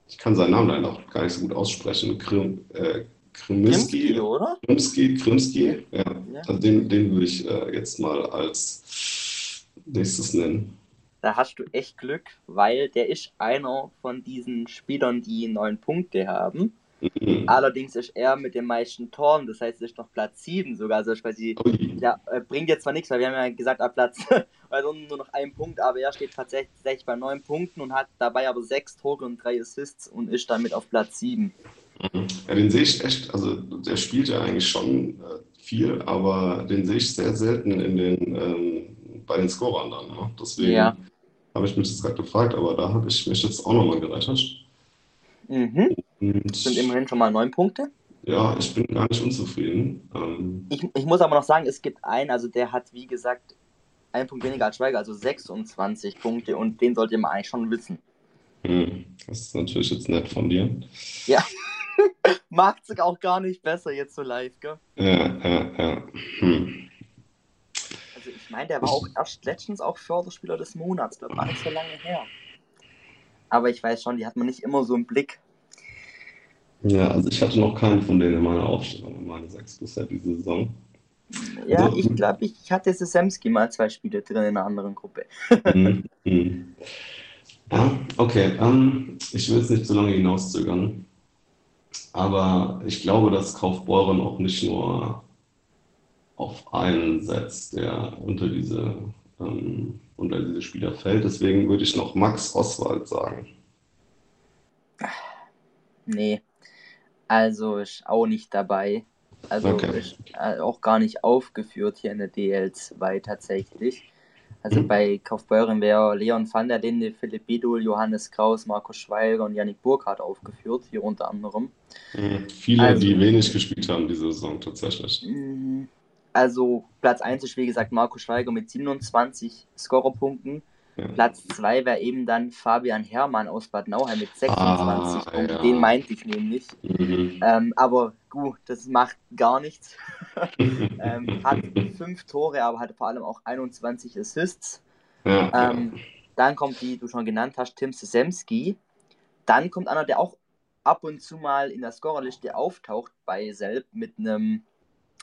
ich kann seinen Namen leider auch gar nicht so gut aussprechen. Krim, äh, Krimski, Krimiski, oder? Krimski, Krimski, ja. Ja. Also den, den würde ich äh, jetzt mal als nächstes nennen. Da hast du echt Glück, weil der ist einer von diesen Spielern, die neun Punkte haben. Mhm. Allerdings ist er mit den meisten Toren, das heißt, es ist noch Platz 7 sogar. Also quasi, ja, äh, bringt jetzt zwar nichts, weil wir haben ja gesagt, ab Platz, also nur noch ein Punkt, aber er steht tatsächlich bei neun Punkten und hat dabei aber sechs Tore und drei Assists und ist damit auf Platz 7. Mhm. Ja, den sehe ich echt, also der spielt ja eigentlich schon äh, viel, aber den sehe ich sehr selten in den, ähm, bei den Scorern dann. Ne? Deswegen ja. Habe ich mich das gerade gefragt, aber da habe ich mich jetzt auch nochmal gerettet. Mhm. Das sind immerhin schon mal neun Punkte. Ja, ich bin gar nicht unzufrieden. Ähm, ich, ich muss aber noch sagen, es gibt einen, also der hat, wie gesagt, einen Punkt weniger als Schweiger, also 26 Punkte und den sollte man eigentlich schon wissen. Hm, das ist natürlich jetzt nett von dir. Ja. Macht es auch gar nicht besser jetzt so live, gell? Ja, ja, ja. Hm. Meine, der war auch erst letztens auch Förderspieler des Monats, das war nicht so lange her. Aber ich weiß schon, die hat man nicht immer so im Blick. Ja, also ich hatte noch keinen von denen in meiner Aufstellung, in meiner 6 bisher diese Saison. Ja, also, ich glaube, ich hatte Sesemski mal zwei Spiele drin in einer anderen Gruppe. mm, mm. Ja, okay. Um, ähm, ich will es nicht zu lange hinauszögern. Aber ich glaube, dass Kaufbeuren auch nicht nur auf einen setzt, der unter diese, ähm, unter diese Spieler fällt. Deswegen würde ich noch Max Oswald sagen. Nee, also ist auch nicht dabei. Also okay. ist äh, auch gar nicht aufgeführt hier in der DL2 tatsächlich. Also mhm. bei Kaufbeuren wäre Leon van der Linde, Philipp Bidul, Johannes Kraus, Markus Schweiger und Yannick Burkhardt aufgeführt, hier unter anderem. Mhm. Viele, also, die wenig gespielt haben diese Saison tatsächlich. Also Platz 1 ist wie gesagt Markus Schweiger mit 27 Scorerpunkten. Ja. Platz 2 wäre eben dann Fabian Herrmann aus Bad Nauheim mit 26 ah, Punkten. Ja. Den meinte ich nämlich. Mhm. Ähm, aber gut, das macht gar nichts. ähm, hat fünf Tore, aber hat vor allem auch 21 Assists. Ja, ähm, dann kommt, die du schon genannt hast, Tim Sesemski. Dann kommt einer, der auch ab und zu mal in der Scorerliste auftaucht bei Selb mit einem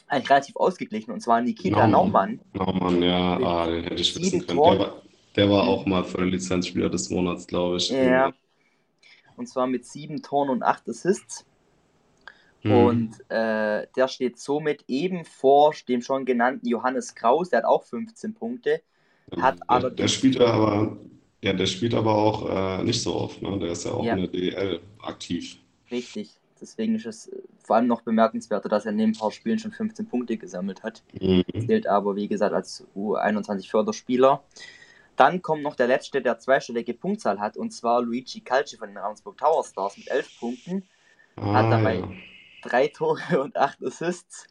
eigentlich relativ ausgeglichen, und zwar Nikita Naumann. Naumann, ja, ah, den hätte ich wissen können. Der war, der war auch mal für den Lizenzspieler des Monats, glaube ich. Ja. Und zwar mit sieben Toren und acht Assists. Hm. Und äh, der steht somit eben vor dem schon genannten Johannes Kraus, der hat auch 15 Punkte. Hat der, der spielt aber, ja, der spielt aber auch äh, nicht so oft, ne? Der ist ja auch ja. in der DL aktiv. Richtig. Deswegen ist es vor allem noch bemerkenswerter, dass er neben ein paar Spielen schon 15 Punkte gesammelt hat. Mhm. Zählt aber, wie gesagt, als U21 Förderspieler. Dann kommt noch der letzte, der zweistellige Punktzahl hat, und zwar Luigi Calci von den Ravensburg Tower Stars mit elf Punkten. Ah, hat dabei ja. drei Tore und acht Assists.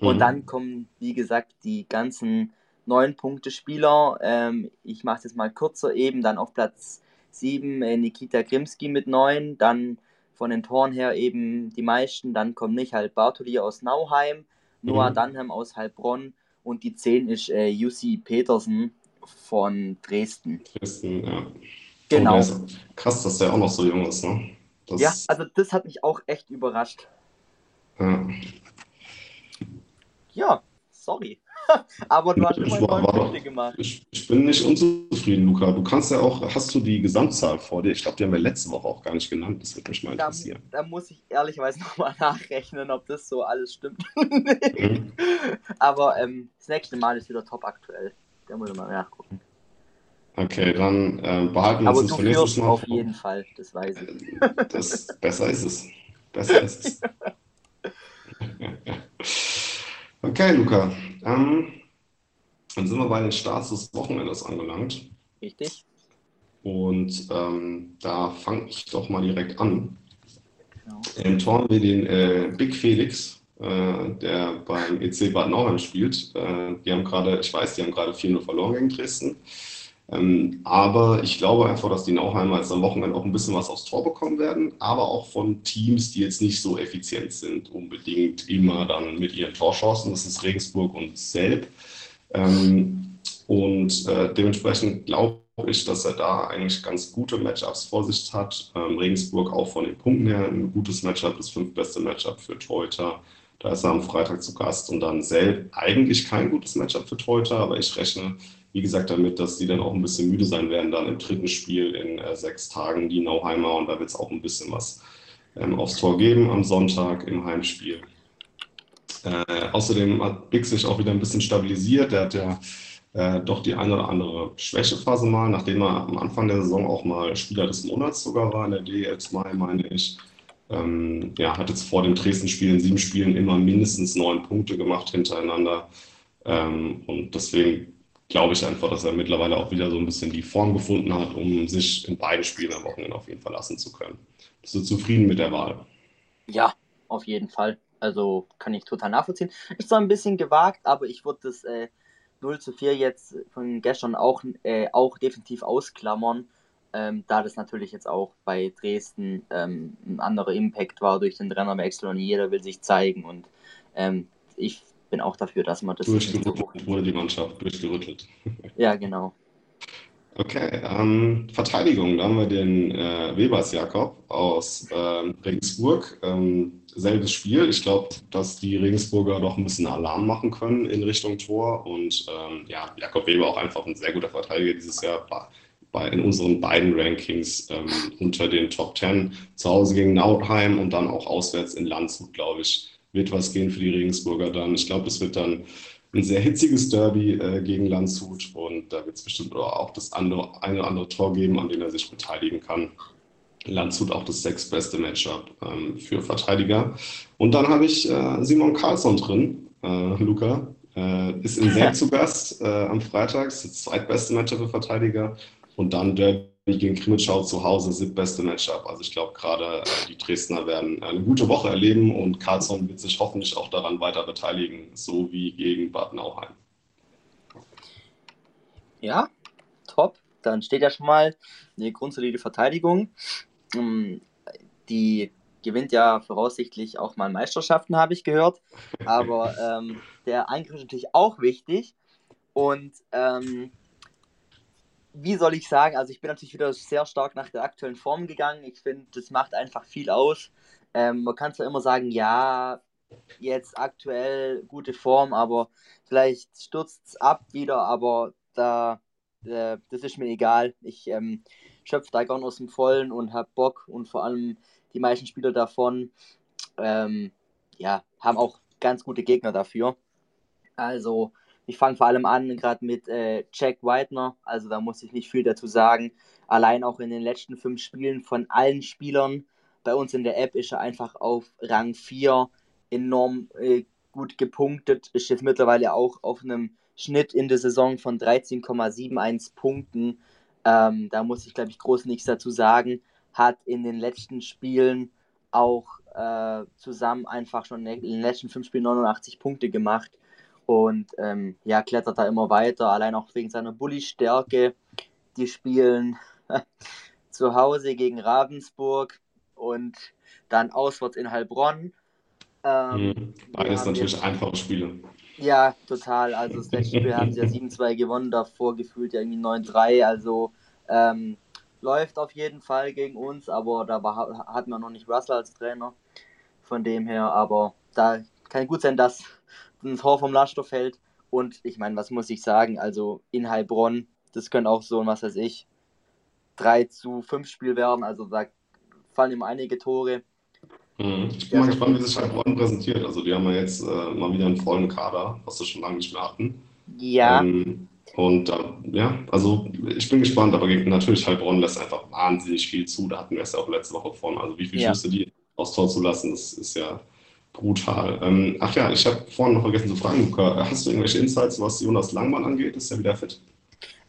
Mhm. Und dann kommen, wie gesagt, die ganzen neun Punkte Spieler. Ähm, ich mache es jetzt mal kürzer eben. Dann auf Platz 7 äh, Nikita Grimski mit neun. Dann von den Toren her eben die meisten. Dann kommt Michael Bartoli aus Nauheim, Noah mhm. Dunham aus Heilbronn und die 10 ist äh, Jussi Petersen von Dresden. Dresden, ja. Genau. Oh, krass, dass der auch noch so jung ist, ne? Das ja, also das hat mich auch echt überrascht. Ja, ja sorry. Aber du hast immer neun Punkte gemacht. Ich, ich, bin nicht unzufrieden, Luca. Du kannst ja auch, hast du die Gesamtzahl vor dir? Ich glaube, die haben wir letzte Woche auch gar nicht genannt. Das würde mich mal interessieren. Da, muss ich ehrlicherweise nochmal nachrechnen, ob das so alles stimmt. mhm. Aber ähm, das nächste Mal ist wieder top aktuell. Da muss ich mal nachgucken. Okay, dann äh, behalten wir uns das für nächstes Mal. auf jeden Fall, das weiß ich. Das, besser ist es. Besser ist es. Okay, Luca. Ähm, dann sind wir bei den Starts des Wochenendes angelangt. Richtig. Und ähm, da fange ich doch mal direkt an. Genau. Im Tor haben wir den äh, Big Felix äh, der beim EC Bad Nauheim spielt. Äh, die haben gerade, ich weiß, die haben gerade 4-0 verloren gegen Dresden. Ähm, aber ich glaube einfach, dass die Nauheimer jetzt am Wochenende auch ein bisschen was aufs Tor bekommen werden, aber auch von Teams, die jetzt nicht so effizient sind, unbedingt immer dann mit ihren Torchancen. Das ist Regensburg und Selb. Ähm, und äh, dementsprechend glaube ich, dass er da eigentlich ganz gute Matchups vor sich hat. Ähm, Regensburg auch von den Punkten her ein gutes Matchup, das fünftbeste Matchup für Torhüter. Da ist er am Freitag zu Gast und dann selbst eigentlich kein gutes Matchup für Torhüter, aber ich rechne wie gesagt, damit, dass die dann auch ein bisschen müde sein werden, dann im dritten Spiel in äh, sechs Tagen, die Nauheimer. Und da wird es auch ein bisschen was ähm, aufs Tor geben am Sonntag im Heimspiel. Äh, außerdem hat Big sich auch wieder ein bisschen stabilisiert. Der hat ja äh, doch die eine oder andere Schwächephase mal, nachdem er am Anfang der Saison auch mal Spieler des Monats sogar war in der DL2, meine ich. Ähm, ja, hat jetzt vor dem Dresden-Spiel in sieben Spielen immer mindestens neun Punkte gemacht hintereinander. Ähm, und deswegen glaube ich einfach, dass er mittlerweile auch wieder so ein bisschen die Form gefunden hat, um sich in beiden Spielen am Wochenende auf jeden Fall lassen zu können. Bist du zufrieden mit der Wahl? Ja, auf jeden Fall. Also kann ich total nachvollziehen. Ist zwar ein bisschen gewagt, aber ich würde das äh, 0 zu 4 jetzt von gestern auch, äh, auch definitiv ausklammern ähm, da das natürlich jetzt auch bei Dresden ähm, ein anderer Impact war durch den Trainerwechsel und jeder will sich zeigen und ähm, ich bin auch dafür, dass man das durchgerüttelt wurde die Mannschaft durchgerüttelt. Ja, genau. Okay, ähm, Verteidigung, da haben wir den äh, Webers Jakob aus äh, Regensburg. Ähm, selbes Spiel. Ich glaube, dass die Regensburger doch ein bisschen Alarm machen können in Richtung Tor. Und ähm, ja, Jakob Weber auch einfach ein sehr guter Verteidiger dieses Jahr. War bei, in unseren beiden Rankings ähm, unter den Top 10. Zu Hause gegen Nauheim und dann auch auswärts in Landshut, glaube ich, wird was gehen für die Regensburger dann. Ich glaube, es wird dann ein sehr hitziges Derby äh, gegen Landshut und da wird es bestimmt auch das andere, eine oder andere Tor geben, an dem er sich beteiligen kann. Landshut auch das sechstbeste Matchup ähm, für Verteidiger. Und dann habe ich äh, Simon Karlsson drin, äh, Luca. Äh, ist in Selb zu Gast äh, am Freitag, ist das zweitbeste Matchup für Verteidiger. Und dann Derby gegen Krimitschau zu Hause, siebtbeste Matchup. Also ich glaube gerade äh, die Dresdner werden eine gute Woche erleben und Karlsson wird sich hoffentlich auch daran weiter beteiligen, so wie gegen Bad Nauheim. Ja, top. Dann steht ja schon mal eine grundsolide Verteidigung. Ähm, die gewinnt ja voraussichtlich auch mal Meisterschaften, habe ich gehört. Aber ähm, der Eingriff ist natürlich auch wichtig. Und ähm, wie soll ich sagen, also ich bin natürlich wieder sehr stark nach der aktuellen Form gegangen. Ich finde, das macht einfach viel aus. Ähm, man kann zwar immer sagen, ja, jetzt aktuell gute Form, aber vielleicht stürzt es ab wieder, aber da, äh, das ist mir egal. Ich ähm, schöpfe da gern aus dem Vollen und habe Bock und vor allem die meisten Spieler davon, ähm, ja, haben auch ganz gute Gegner dafür. Also, ich fange vor allem an, gerade mit äh, Jack Whitener, also da muss ich nicht viel dazu sagen. Allein auch in den letzten fünf Spielen von allen Spielern bei uns in der App ist er einfach auf Rang 4 enorm äh, gut gepunktet, ist jetzt mittlerweile auch auf einem Schnitt in der Saison von 13,71 Punkten. Ähm, da muss ich, glaube ich, groß nichts dazu sagen. Hat in den letzten Spielen auch äh, zusammen einfach schon in den letzten fünf Spielen 89 Punkte gemacht und ähm, ja, klettert da immer weiter, allein auch wegen seiner Bully-Stärke. Die spielen zu Hause gegen Ravensburg und dann auswärts in Heilbronn. Ähm, mhm. Beides natürlich jetzt, einfache Spiele. Ja, total. Also das letzte Spiel haben sie ja 7-2 gewonnen, davor gefühlt ja irgendwie 9-3. Also ähm, läuft auf jeden Fall gegen uns, aber da war, hatten wir noch nicht Russell als Trainer. Von dem her, aber da kann gut sein, dass ein Tor vom Laststoff hält. Und ich meine, was muss ich sagen? Also in Heilbronn, das könnte auch so, was weiß ich, 3 zu 5 Spiel werden. Also da fallen ihm einige Tore. Mhm. Ich bin ja, mal gespannt, wie sich Heilbronn präsentiert. Also die haben ja jetzt äh, mal wieder einen vollen Kader, was sie schon lange nicht mehr hatten. Ja. Ähm, und äh, ja, also ich bin gespannt, aber natürlich Heilbronn lässt einfach wahnsinnig viel zu. Da hatten wir es ja auch letzte Woche von. Also wie viele ja. Schüsse die aufs Tor zu lassen, das ist ja Brutal. Ähm, ach ja, ich habe vorhin noch vergessen zu fragen, Luca, hast du irgendwelche Insights, was Jonas Langmann angeht? Ist er wieder fit?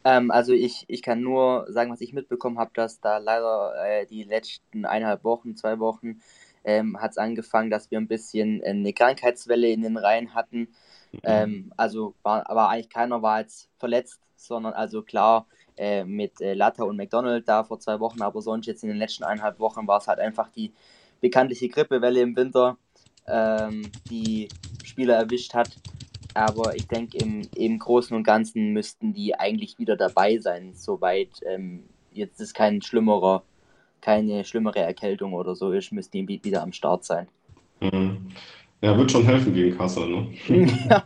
Ähm, also ich, ich kann nur sagen, was ich mitbekommen habe, dass da leider äh, die letzten eineinhalb Wochen, zwei Wochen ähm, hat es angefangen, dass wir ein bisschen eine Krankheitswelle in den Reihen hatten. Mhm. Ähm, also war, aber eigentlich keiner war jetzt verletzt, sondern also klar äh, mit äh, Latta und McDonald da vor zwei Wochen, aber sonst jetzt in den letzten eineinhalb Wochen war es halt einfach die bekanntliche Grippewelle im Winter ähm, die Spieler erwischt hat. Aber ich denke, im, im Großen und Ganzen müssten die eigentlich wieder dabei sein, soweit ähm, jetzt ist kein schlimmerer, keine schlimmere Erkältung oder so ist, müssten die wieder am Start sein. Mhm. Ja, wird schon helfen gegen Kassel, ne? ja,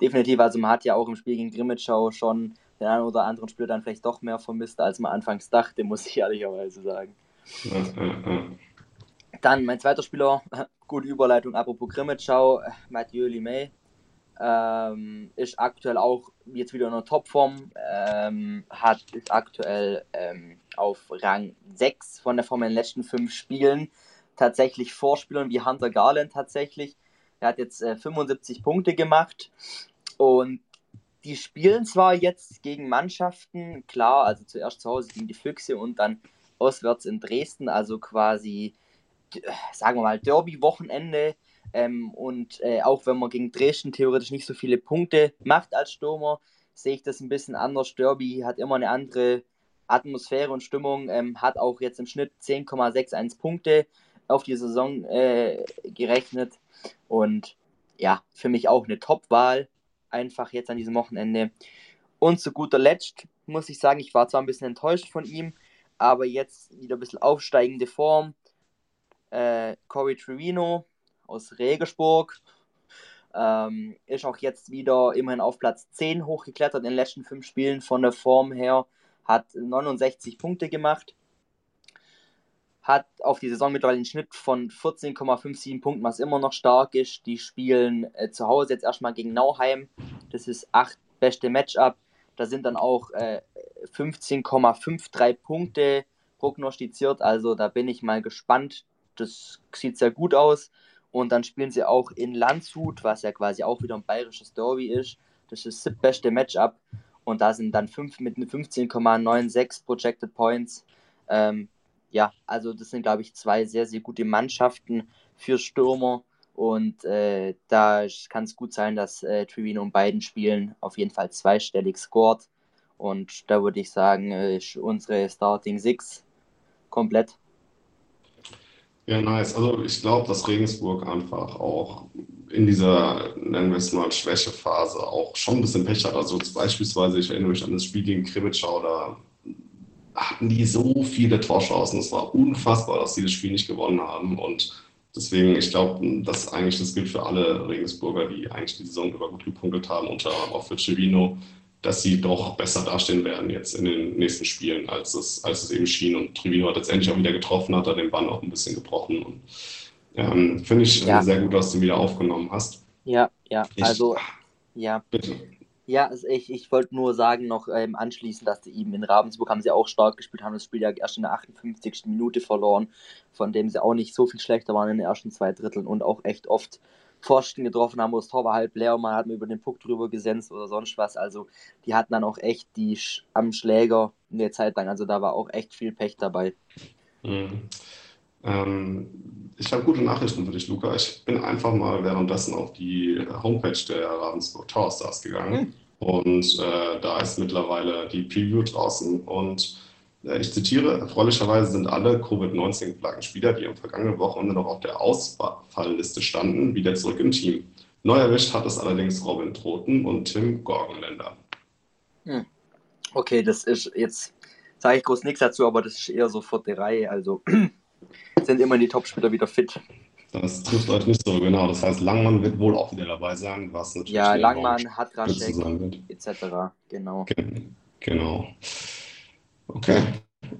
definitiv. Also man hat ja auch im Spiel gegen Grimmitschau schon den einen oder anderen Spieler dann vielleicht doch mehr vermisst, als man anfangs dachte, muss ich ehrlicherweise sagen. Dann mein zweiter Spieler, gute Überleitung, apropos Grimmitschau, Mathieu Limay. Ähm, ist aktuell auch jetzt wieder in der Topform, ähm, hat ist aktuell ähm, auf Rang 6 von der Form in den letzten fünf Spielen tatsächlich Vorspielern wie Hunter Garland tatsächlich. Er hat jetzt äh, 75 Punkte gemacht und die spielen zwar jetzt gegen Mannschaften, klar, also zuerst zu Hause gegen die Füchse und dann auswärts in Dresden, also quasi, sagen wir mal, Derby-Wochenende. Ähm, und äh, auch wenn man gegen Dresden theoretisch nicht so viele Punkte macht als Stürmer, sehe ich das ein bisschen anders. Derby hat immer eine andere Atmosphäre und Stimmung, ähm, hat auch jetzt im Schnitt 10,61 Punkte auf die Saison äh, gerechnet. Und ja, für mich auch eine Top-Wahl, einfach jetzt an diesem Wochenende. Und zu guter Letzt muss ich sagen, ich war zwar ein bisschen enttäuscht von ihm, aber jetzt wieder ein bisschen aufsteigende Form. Äh, Corey Trevino aus Regensburg ähm, ist auch jetzt wieder immerhin auf Platz 10 hochgeklettert in den letzten fünf Spielen von der Form her. Hat 69 Punkte gemacht. Hat auf die Saison mittlerweile einen Schnitt von 14,57 Punkten, was immer noch stark ist. Die spielen äh, zu Hause jetzt erstmal gegen Nauheim. Das ist acht beste Matchup. Da sind dann auch äh, 15,53 Punkte prognostiziert. Also da bin ich mal gespannt. Das sieht sehr gut aus. Und dann spielen sie auch in Landshut, was ja quasi auch wieder ein bayerisches Derby ist. Das ist das beste Matchup. Und da sind dann fünf mit 15,96 Projected Points. Ähm, ja, also das sind, glaube ich, zwei sehr, sehr gute Mannschaften für Stürmer. Und äh, da kann es gut sein, dass äh, Trivino in beiden Spielen auf jeden Fall zweistellig scored. Und da würde ich sagen, äh, ist unsere Starting Six komplett. Ja, nice. Also ich glaube, dass Regensburg einfach auch in dieser, nennen wir es mal, Schwächephase auch schon ein bisschen Pech hat. Also beispielsweise, ich erinnere mich an das Spiel gegen Krimitschau, da hatten die so viele Torchancen. Es war unfassbar, dass sie das Spiel nicht gewonnen haben. Und deswegen, ich glaube, dass eigentlich das gilt für alle Regensburger, die eigentlich die Saison über gut gepunktet haben, unter auch für Cevino dass sie doch besser dastehen werden jetzt in den nächsten Spielen, als es, als es eben schien. Und Trivino hat letztendlich auch wieder getroffen, hat er den Bann auch ein bisschen gebrochen. Und ähm, finde ich ja. sehr gut, dass du wieder aufgenommen hast. Ja, ja, ich, also, ja. Bitte. Ja, ich, ich wollte nur sagen, noch ähm, anschließend, dass die eben in Ravensburg haben sie auch stark gespielt, haben das Spiel ja erst in der 58. Minute verloren, von dem sie auch nicht so viel schlechter waren in den ersten zwei Dritteln und auch echt oft Pfosten getroffen haben, wo das Tor war halb leer und man hat mir über den Puck drüber gesenzt oder sonst was. Also die hatten dann auch echt die Sch am Schläger eine Zeit lang. Also da war auch echt viel Pech dabei. Mhm. Ähm, ich habe gute Nachrichten für dich, Luca. Ich bin einfach mal währenddessen auf die Homepage der Ravensburg Tower Stars gegangen. Mhm. Und äh, da ist mittlerweile die Preview draußen und ich zitiere, erfreulicherweise sind alle Covid-19-geplagten Spieler, die am vergangenen Wochenende noch auf der Ausfallliste standen, wieder zurück im Team. Neu erwischt hat es allerdings Robin Troten und Tim Gorgenländer. Hm. Okay, das ist jetzt, sage ich groß nichts dazu, aber das ist eher so vierte Reihe, also sind immer die Topspieler wieder fit. Das trifft euch nicht so genau. Das heißt, Langmann wird wohl auch wieder dabei sein, was natürlich. Ja, Langmann, Hadraschek, etc. Genau. Genau. Okay.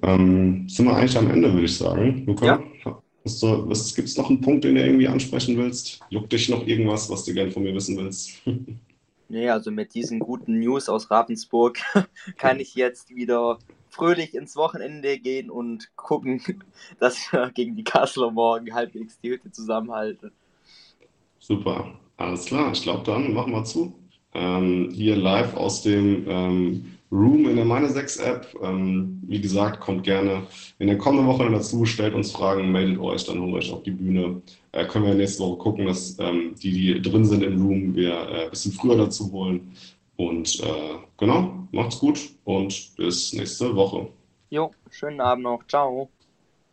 Ähm, sind wir eigentlich am Ende, würde ich sagen. Luca, ja. gibt es noch einen Punkt, den du irgendwie ansprechen willst? Juckt dich noch irgendwas, was du gerne von mir wissen willst? nee, also mit diesen guten News aus Ravensburg kann ich jetzt wieder fröhlich ins Wochenende gehen und gucken, dass wir gegen die Kasseler morgen halbwegs die Hütte zusammenhalten. Super, alles klar. Ich glaube, dann machen wir zu. Ähm, hier live aus dem ähm, Room in der Meine 6 App. Ähm, wie gesagt, kommt gerne in der kommenden Woche dazu, stellt uns Fragen, meldet euch, dann holen wir euch auf die Bühne. Äh, können wir nächste Woche gucken, dass ähm, die, die drin sind im Room, wir äh, ein bisschen früher dazu holen. Und äh, genau, macht's gut und bis nächste Woche. Jo, schönen Abend noch. Ciao.